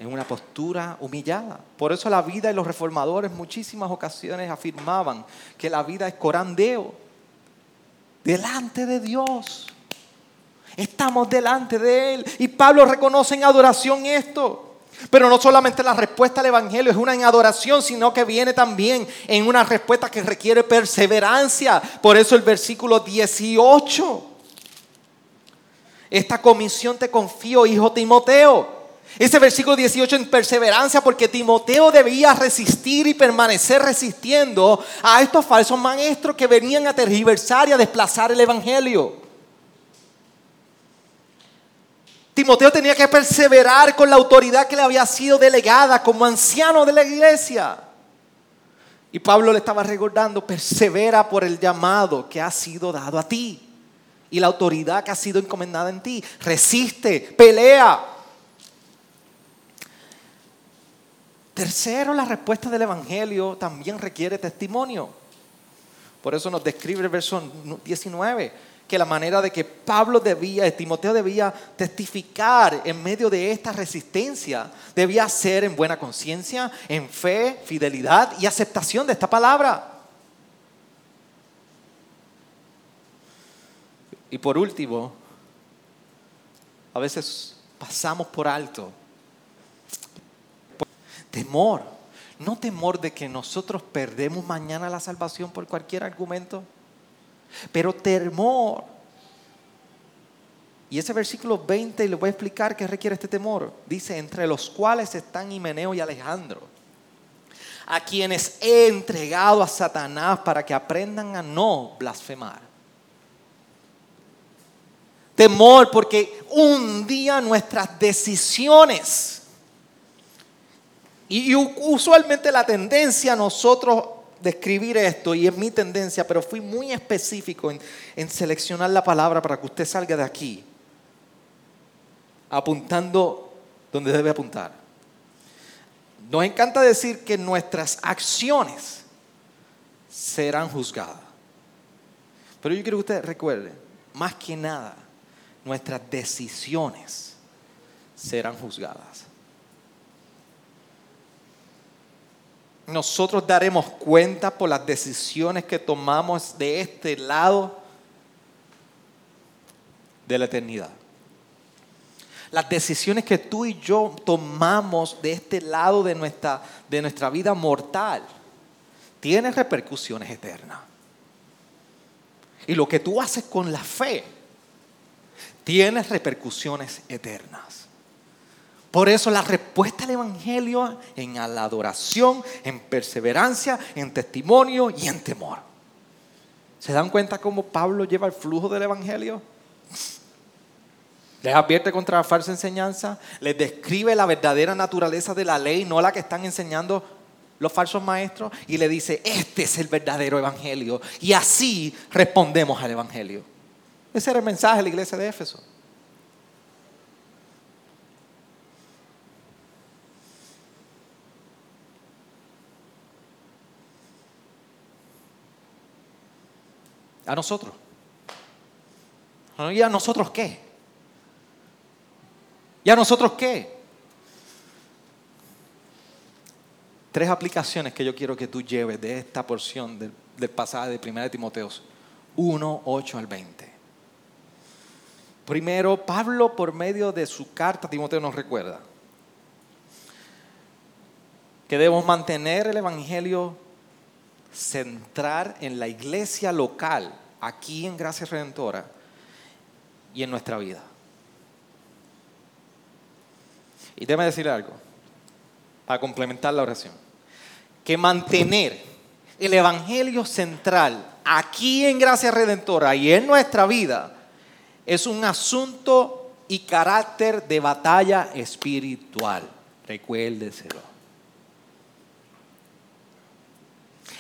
en una postura humillada. Por eso la vida y los reformadores muchísimas ocasiones afirmaban que la vida es corandeo, delante de Dios. Estamos delante de Él. Y Pablo reconoce en adoración esto. Pero no solamente la respuesta al Evangelio es una en adoración, sino que viene también en una respuesta que requiere perseverancia. Por eso el versículo 18. Esta comisión te confío, hijo Timoteo ese versículo 18 en perseverancia porque Timoteo debía resistir y permanecer resistiendo a estos falsos maestros que venían a tergiversar y a desplazar el Evangelio. Timoteo tenía que perseverar con la autoridad que le había sido delegada como anciano de la iglesia. Y Pablo le estaba recordando, persevera por el llamado que ha sido dado a ti y la autoridad que ha sido encomendada en ti. Resiste, pelea. Tercero, la respuesta del Evangelio también requiere testimonio. Por eso nos describe el verso 19, que la manera de que Pablo debía, Timoteo debía testificar en medio de esta resistencia, debía ser en buena conciencia, en fe, fidelidad y aceptación de esta palabra. Y por último, a veces pasamos por alto Temor. No temor de que nosotros perdemos mañana la salvación por cualquier argumento, pero temor. Y ese versículo 20, y le voy a explicar qué requiere este temor. Dice, entre los cuales están Himeneo y Alejandro, a quienes he entregado a Satanás para que aprendan a no blasfemar. Temor porque un día nuestras decisiones y, usualmente la tendencia a nosotros describir esto, y es mi tendencia, pero fui muy específico en, en seleccionar la palabra para que usted salga de aquí, apuntando donde debe apuntar. Nos encanta decir que nuestras acciones serán juzgadas. Pero yo quiero que usted recuerde, más que nada, nuestras decisiones serán juzgadas. Nosotros daremos cuenta por las decisiones que tomamos de este lado de la eternidad. Las decisiones que tú y yo tomamos de este lado de nuestra, de nuestra vida mortal tienen repercusiones eternas. Y lo que tú haces con la fe tiene repercusiones eternas. Por eso la respuesta al Evangelio en la adoración, en perseverancia, en testimonio y en temor. ¿Se dan cuenta cómo Pablo lleva el flujo del Evangelio? Les advierte contra la falsa enseñanza, les describe la verdadera naturaleza de la ley, no la que están enseñando los falsos maestros, y le dice, este es el verdadero Evangelio. Y así respondemos al Evangelio. Ese era el mensaje de la iglesia de Éfeso. A nosotros. ¿Y a nosotros qué? ¿Y a nosotros qué? Tres aplicaciones que yo quiero que tú lleves de esta porción del, pasaje de 1 Timoteo 1, 8 al 20. Primero, Pablo por medio de su carta Timoteo nos recuerda que debemos mantener el Evangelio centrar en la iglesia local, aquí en Gracia Redentora y en nuestra vida. Y déjame decir algo, para complementar la oración, que mantener el Evangelio central aquí en Gracia Redentora y en nuestra vida es un asunto y carácter de batalla espiritual. Recuérdeselo.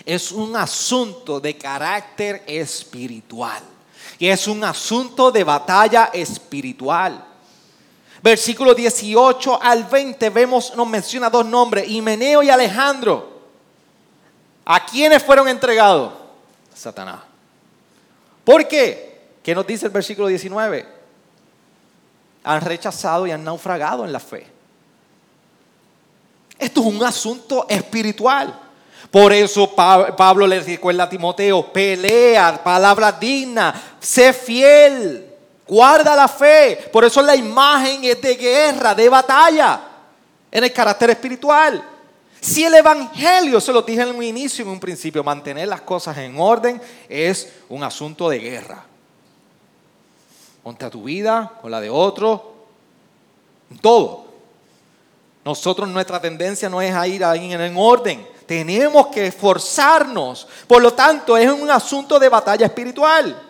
Es un asunto de carácter espiritual. Y es un asunto de batalla espiritual. Versículo 18 al 20 vemos, nos menciona dos nombres, Himeneo y Alejandro. ¿A quiénes fueron entregados? Satanás. ¿Por qué? ¿Qué nos dice el versículo 19? Han rechazado y han naufragado en la fe. Esto es un asunto espiritual. Por eso Pablo le recuerda a Timoteo, pelea, palabra digna, sé fiel, guarda la fe. Por eso la imagen es de guerra, de batalla, en el carácter espiritual. Si el Evangelio, se lo dije en un inicio, en un principio, mantener las cosas en orden es un asunto de guerra. Contra tu vida, con la de otro, todo. Nosotros, nuestra tendencia no es a ir ahí en orden tenemos que esforzarnos. Por lo tanto, es un asunto de batalla espiritual.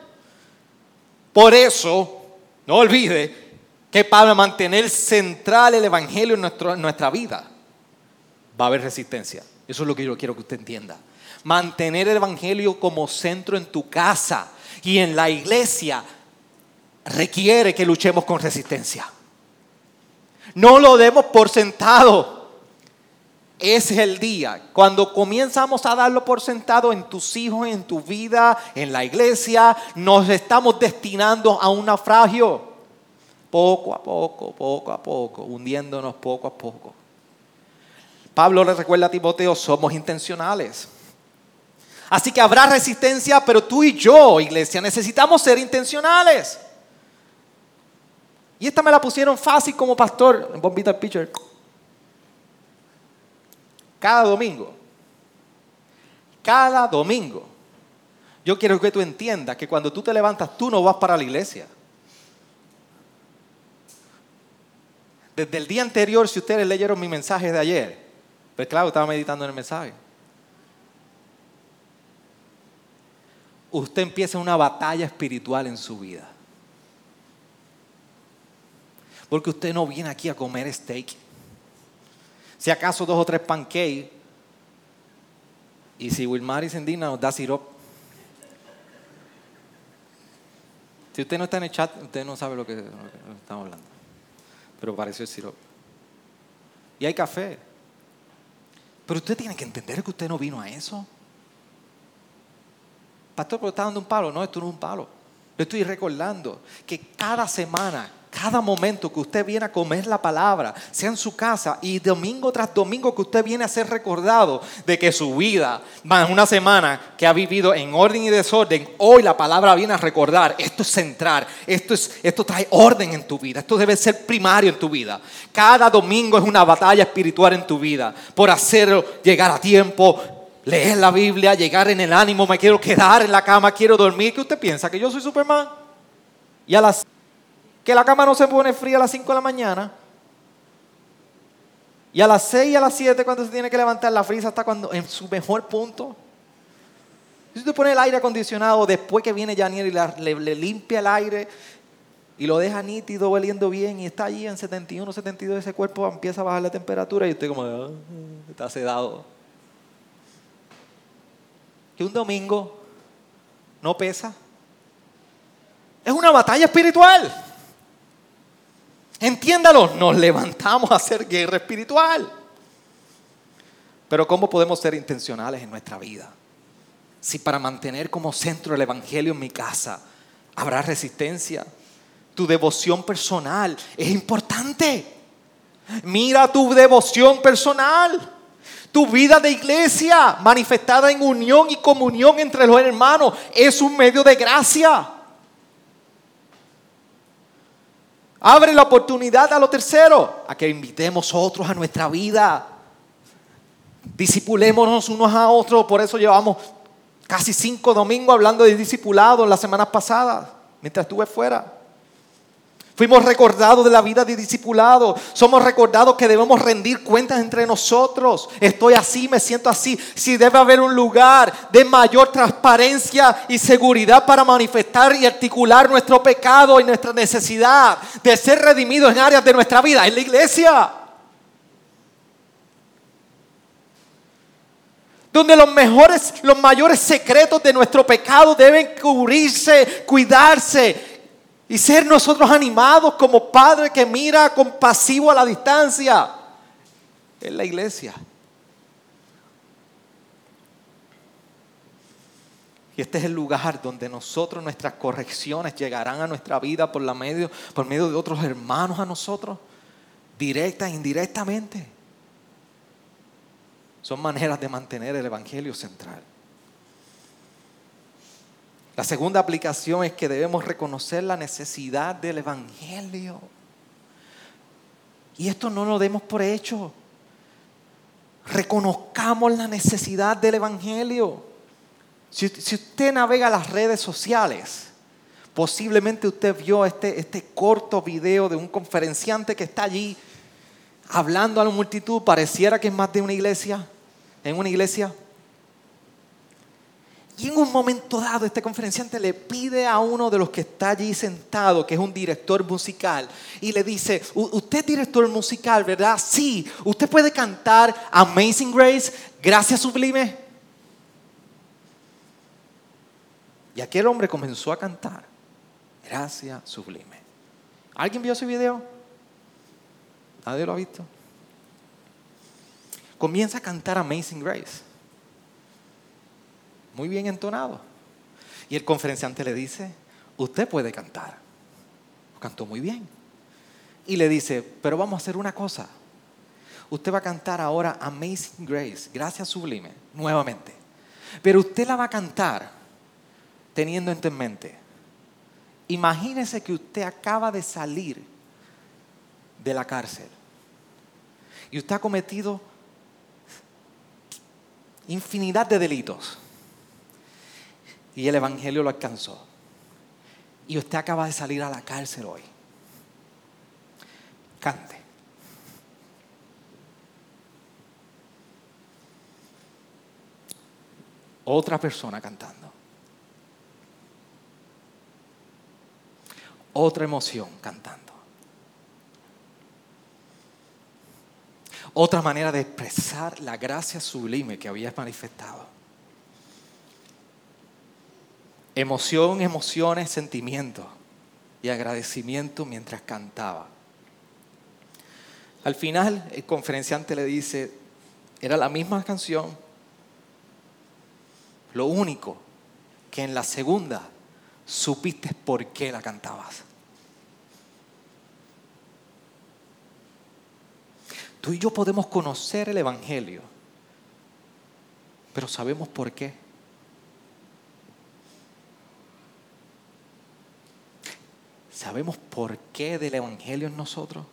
Por eso, no olvide que para mantener central el Evangelio en, nuestra vida, va a haber resistencia. Eso es lo que yo quiero que usted entienda. Mantener el Evangelio como centro en tu casa y en la iglesia requiere que luchemos con resistencia. No lo demos por sentado es el día cuando comenzamos a darlo por sentado en tus hijos, en tu vida, en la iglesia, nos estamos destinando a un naufragio. Poco a poco, poco a poco, hundiéndonos poco a poco. Pablo le recuerda a Timoteo, somos intencionales. Así que habrá resistencia, pero tú y yo, iglesia, necesitamos ser intencionales. Y esta me la pusieron fácil como pastor, bombita el pitcher cada domingo. Cada domingo. Yo quiero que tú entiendas que cuando tú te levantas, tú no vas para la iglesia. Desde el día anterior, si ustedes leyeron mi mensaje de ayer, pues claro, estaba meditando en el mensaje. Usted empieza una batalla espiritual en su vida. Porque usted no viene aquí a comer steak. Si acaso dos o tres pancakes. Y si Wilmar y Sendina nos da sirope. Si usted no está en el chat, usted no sabe lo que, estamos hablando. Pero pareció el sirope. Y hay café. Pero usted tiene que entender que usted no vino a eso. Pastor, pero está dando un palo. No, esto no es un palo. Yo estoy recordando que cada semana cada momento que usted viene a comer la palabra, sea en su casa y domingo tras domingo que usted viene a ser recordado de que su vida, más una semana que ha vivido en orden y desorden, hoy la palabra viene a recordar, esto es centrar, esto, es, esto trae orden en tu vida, esto debe ser primario en tu vida. Cada domingo es una batalla espiritual en tu vida por hacerlo llegar a tiempo, leer la Biblia, llegar en el ánimo, me quiero quedar en la cama, quiero dormir. ¿Qué usted piensa? ¿Que yo soy Superman? Y a las que la cama no se pone fría a las 5 de la mañana. Y a las 6 y a las 7 cuando se tiene que levantar la frisa está cuando en su mejor punto. Si usted pone el aire acondicionado después que viene Janiel y le, limpia el aire y lo deja nítido, oliendo bien, y está allí en 71, 72, ese cuerpo empieza a bajar la temperatura y usted como, ah, está sedado. Que un domingo no pesa. Es una batalla espiritual. Entiéndalo, nos levantamos a hacer guerra espiritual. Pero ¿cómo podemos ser intencionales en nuestra vida? Si para mantener como centro el Evangelio en mi casa habrá resistencia, tu devoción personal es importante. Mira tu devoción personal. Tu vida de iglesia manifestada en unión y comunión entre los hermanos es un medio de gracia. Abre la oportunidad a lo tercero, a que invitemos otros a nuestra vida. Disipulémonos unos a otros, por eso llevamos casi cinco domingos hablando de discipulado en las semanas pasadas, mientras estuve fuera. Fuimos recordados de la vida de discipulado. Somos recordados que debemos rendir cuentas entre nosotros. Estoy así, me siento así. Si debe haber un lugar de mayor transparencia y seguridad para manifestar y articular nuestro pecado y nuestra necesidad de ser redimidos en áreas de nuestra vida, en la iglesia. donde los mejores, los mayores secretos de nuestro pecado deben cubrirse, cuidarse y ser nosotros animados como padre que mira compasivo a la distancia. Es la iglesia. Y este es el lugar donde nosotros, nuestras correcciones llegarán a nuestra vida por, la medio, por medio de otros hermanos a nosotros, directa e indirectamente. Son maneras de mantener el Evangelio central. La segunda aplicación es que debemos reconocer la necesidad del Evangelio. Y esto no lo demos por hecho. Reconozcamos la necesidad del Evangelio. Si, usted navega las redes sociales, posiblemente usted vio este, este corto video de un conferenciante que está allí hablando a la multitud. Pareciera que es más de una iglesia, en una iglesia. Y en un momento dado este conferenciante le pide a uno de los que está allí sentado, que es un director musical, y le dice, usted es director musical, ¿verdad? Sí, usted puede cantar Amazing Grace, Gracias Sublime. Y aquel hombre comenzó a cantar, Gracias Sublime. ¿Alguien vio ese video? ¿Nadie lo ha visto? Comienza a cantar Amazing Grace muy bien entonado. Y el conferenciante le dice, usted puede cantar. Cantó muy bien. Y le dice, pero vamos a hacer una cosa. Usted va a cantar ahora Amazing Grace, gracias sublime, nuevamente. Pero usted la va a cantar teniendo en mente. Imagínese que usted acaba de salir de la cárcel y usted ha cometido infinidad de delitos y el Evangelio lo alcanzó. Y usted acaba de salir a la cárcel hoy. Cante. Otra persona cantando. Otra emoción cantando. Otra manera de expresar la gracia sublime que habías manifestado. Emoción, emociones, sentimientos y agradecimiento mientras cantaba. Al final el conferenciante le dice, era la misma canción, lo único que en la segunda supiste por qué la cantabas. Tú y yo podemos conocer el Evangelio, pero sabemos por qué. ¿Sabemos por qué del Evangelio en nosotros?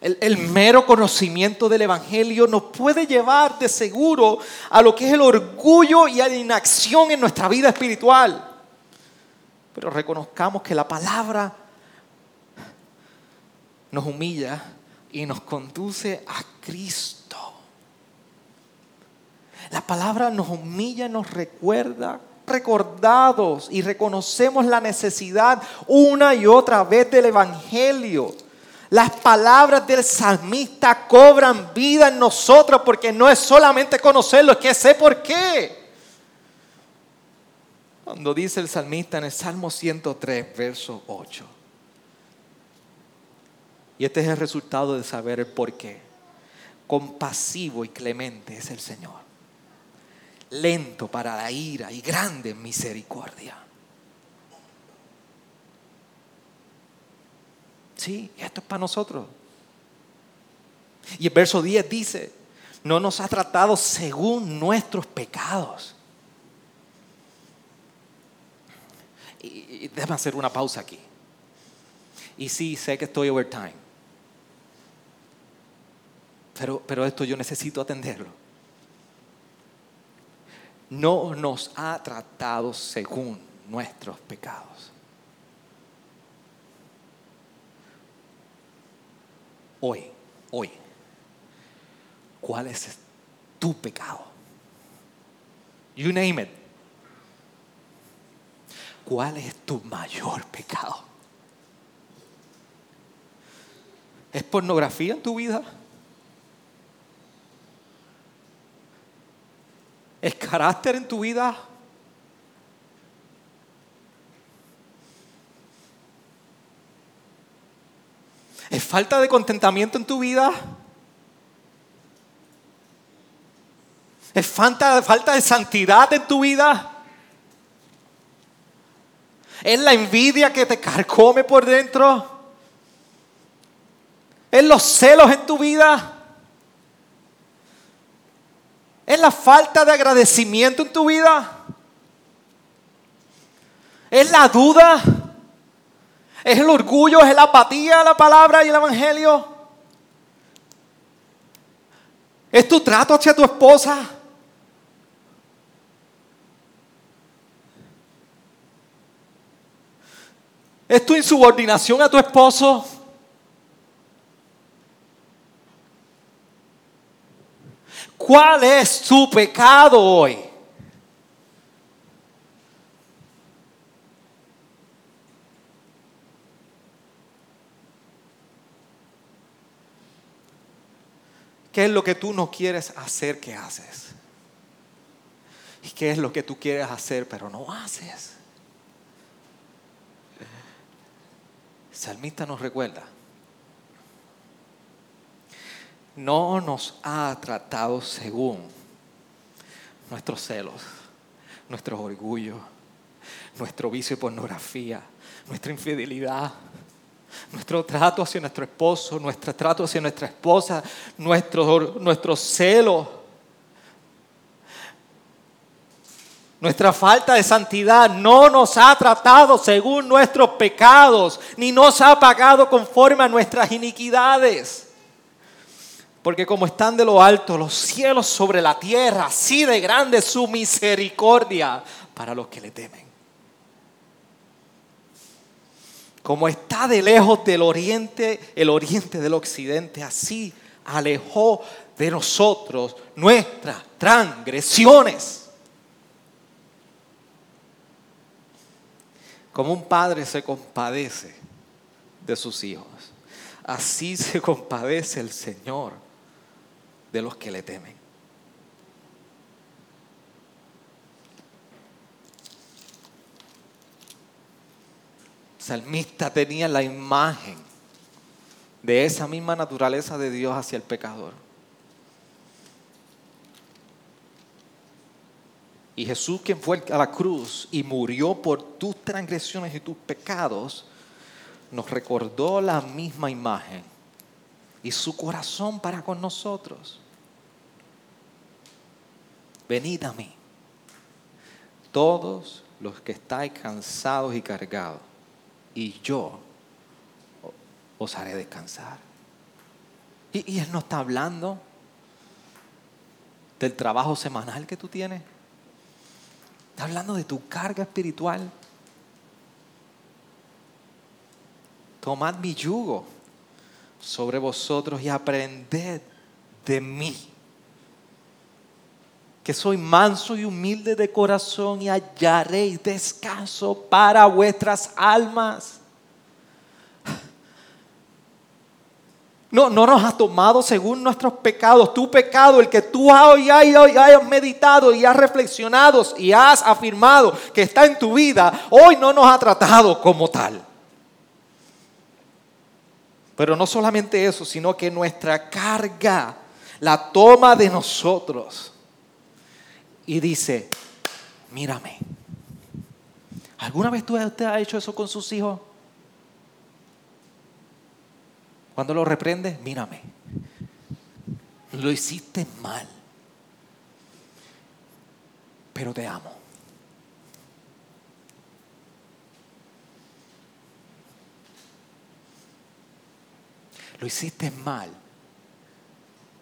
El, el, mero conocimiento del Evangelio nos puede llevar de seguro a lo que es el orgullo y a la inacción en nuestra vida espiritual. Pero reconozcamos que la palabra nos humilla y nos conduce a Cristo. La palabra nos humilla, nos recuerda, recordados y reconocemos la necesidad una y otra vez del Evangelio. Las palabras del salmista cobran vida en nosotros porque no es solamente conocerlo, es que sé por qué. Cuando dice el salmista en el Salmo 103, verso 8. Y este es el resultado de saber el por qué. Compasivo y clemente es el Señor. Lento para la ira y grande en misericordia. Sí, esto es para nosotros. Y el verso 10 dice, no nos ha tratado según nuestros pecados. Y, déjame hacer una pausa aquí. Y sí, sé que estoy overtime. Pero, pero esto yo necesito atenderlo. No nos ha tratado según nuestros pecados. hoy, hoy, ¿cuál es tu pecado? You name it. ¿Cuál es tu mayor pecado? ¿Es pornografía en tu vida? ¿Es carácter en tu vida? ¿Es falta de contentamiento en tu vida? ¿Es falta, falta de santidad en tu vida? ¿Es la envidia que te carcome por dentro? ¿Es los celos en tu vida? ¿Es la falta de agradecimiento en tu vida? ¿Es la duda? ¿Es el orgullo? ¿Es la apatía la palabra y el evangelio? ¿Es tu trato hacia tu esposa? ¿Es tu insubordinación a tu esposo? ¿Cuál es tu pecado hoy? ¿Qué es lo que tú no quieres hacer que haces? ¿Y qué es lo que tú quieres hacer pero no haces? Salmista nos recuerda. No nos ha tratado según nuestros celos, nuestros orgullos, nuestro vicio de pornografía, nuestra infidelidad, nuestro trato hacia nuestro esposo, nuestro trato hacia nuestra esposa, nuestro, nuestro celo, nuestra falta de santidad no nos ha tratado según nuestros pecados, ni nos ha pagado conforme a nuestras iniquidades. Porque como están de lo alto los cielos sobre la tierra, así de grande es su misericordia para los que le temen. Como está de lejos del oriente, el oriente del occidente, así alejó de nosotros nuestras transgresiones. Como un padre se compadece de sus hijos, así se compadece el Señor de los que le temen. salmista tenía la imagen de esa misma naturaleza de Dios hacia el pecador. Y Jesús, quien fue a la cruz y murió por tus transgresiones y tus pecados, nos recordó la misma imagen y su corazón para con nosotros. Venid a mí, todos los que estáis cansados y cargados y yo os haré descansar. Y, Él no está hablando del trabajo semanal que tú tienes. Está hablando de tu carga espiritual. Tomad mi yugo sobre vosotros y aprended de mí que soy manso y humilde de corazón y hallaréis descanso para vuestras almas. No, no nos has tomado según nuestros pecados. Tu pecado, el que tú hoy hayas meditado y has reflexionado y has afirmado que está en tu vida, hoy no nos ha tratado como tal. Pero no solamente eso, sino que nuestra carga la toma de nosotros y dice, mírame. ¿Alguna vez usted ha hecho eso con sus hijos? Cuando lo reprende, mírame. Lo hiciste mal. Pero te amo. Lo hiciste mal.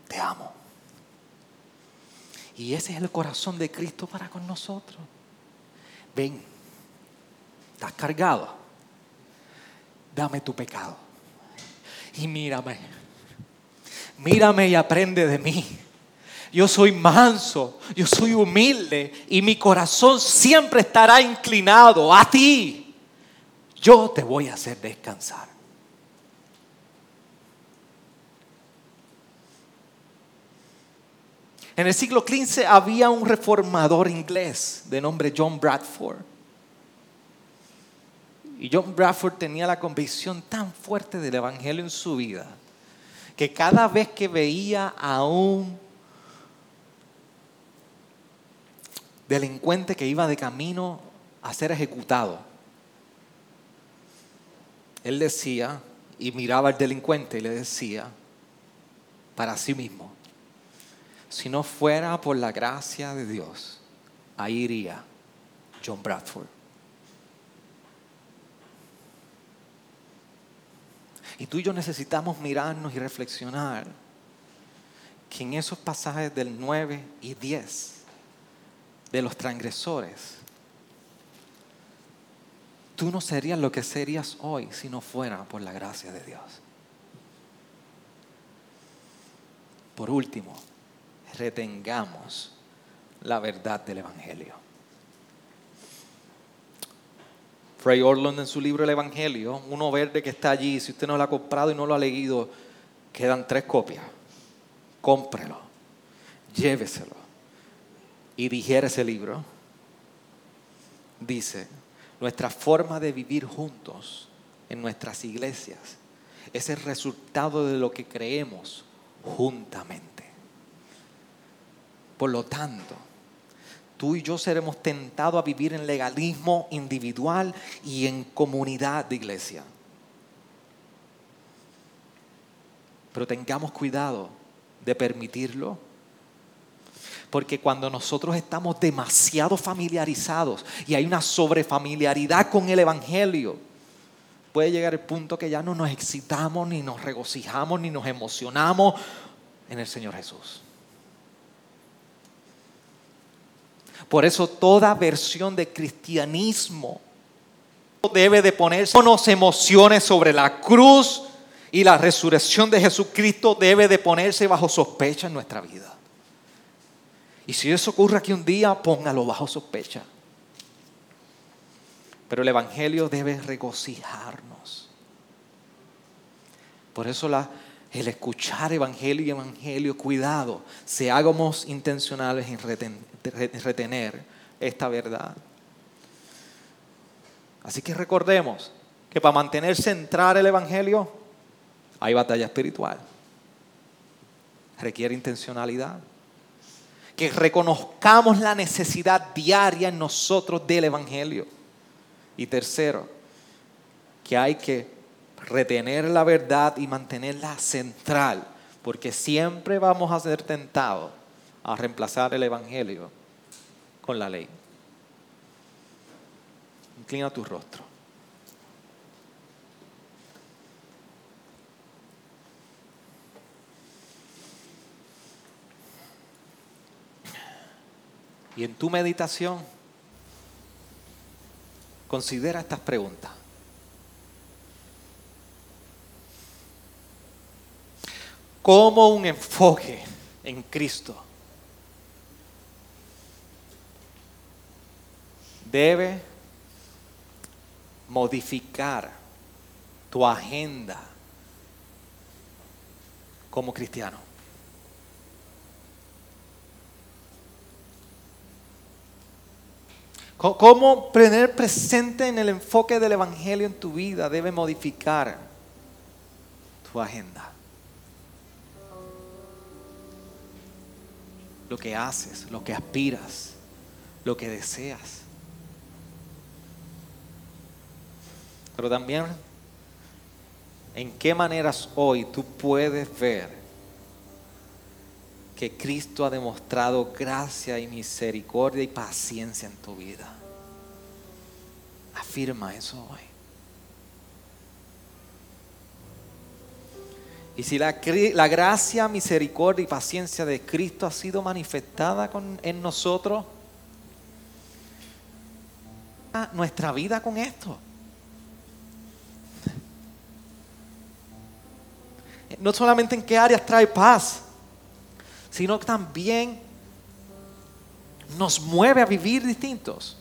Te amo. Y ese es el corazón de Cristo para con nosotros. Ven, estás cargado. Dame tu pecado y mírame. Mírame y aprende de mí. Yo soy manso, yo soy humilde y mi corazón siempre estará inclinado a ti. Yo te voy a hacer descansar. En el siglo XV había un reformador inglés de nombre John Bradford. Y John Bradford tenía la convicción tan fuerte del Evangelio en su vida que cada vez que veía a un delincuente que iba de camino a ser ejecutado, él decía y miraba al delincuente y le decía para sí mismo, si no fuera por la gracia de Dios, ahí iría John Bradford. Y tú y yo necesitamos mirarnos y reflexionar que en esos pasajes del 9 y 10 de los transgresores, tú no serías lo que serías hoy si no fuera por la gracia de Dios. Por último, retengamos la verdad del Evangelio. Fray Orland en su libro El Evangelio, uno verde que está allí, si usted no lo ha comprado y no lo ha leído, quedan tres copias. Cómprelo, lléveselo y digiere ese libro. Dice, nuestra forma de vivir juntos en nuestras iglesias es el resultado de lo que creemos juntamente. Por lo tanto, tú y yo seremos tentados a vivir en legalismo individual y en comunidad de iglesia. Pero tengamos cuidado de permitirlo. Porque cuando nosotros estamos demasiado familiarizados y hay una sobrefamiliaridad con el Evangelio, puede llegar el punto que ya no nos excitamos, ni nos regocijamos, ni nos emocionamos en el Señor Jesús. Por eso toda versión de cristianismo debe de ponerse unas emociones sobre la cruz y la resurrección de Jesucristo debe de ponerse bajo sospecha en nuestra vida. Y si eso ocurre aquí un día, póngalo bajo sospecha. Pero el Evangelio debe regocijarnos. Por eso la, el escuchar Evangelio y Evangelio, cuidado, seamos intencionales en retener esta verdad. Así que recordemos que para mantener centrar el Evangelio hay batalla espiritual. Requiere intencionalidad. Que reconozcamos la necesidad diaria en nosotros del Evangelio. Y tercero, que hay que retener la verdad y mantenerla central, porque siempre vamos a ser tentados a reemplazar el Evangelio con la ley. Inclina tu rostro. Y en tu meditación, considera estas preguntas. Como un enfoque en Cristo debe modificar tu agenda como cristiano. ¿Cómo tener presente en el enfoque del Evangelio en tu vida debe modificar tu agenda? Lo que haces, lo que aspiras, lo que deseas. Pero también en qué maneras hoy tú puedes ver que Cristo ha demostrado gracia y misericordia y paciencia en tu vida. Afirma eso hoy. Y si la, la gracia, misericordia y paciencia de Cristo ha sido manifestada con- en nosotros, ah, nuestra vida con esto. No solamente en qué áreas trae paz, sino que también nos mueve a vivir distintos.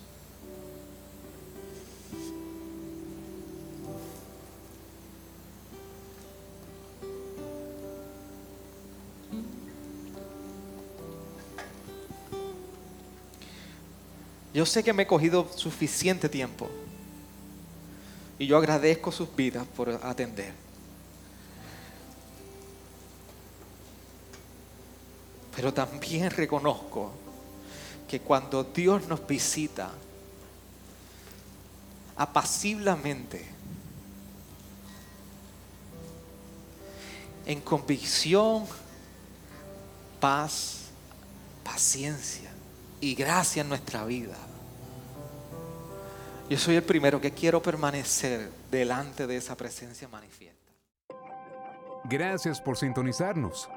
Yo sé que me he cogido suficiente tiempo y yo agradezco sus vidas por atender. Pero también reconozco que cuando Dios nos visita apaciblemente, en convicción, paz, paciencia y gracia en nuestra vida, yo soy el primero que quiero permanecer delante de esa presencia manifiesta. Gracias por sintonizarnos.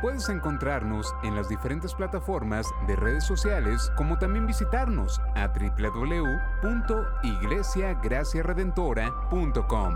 Puedes encontrarnos en las diferentes plataformas de redes sociales, como también visitarnos a www.iglesiagraciaredentora.com.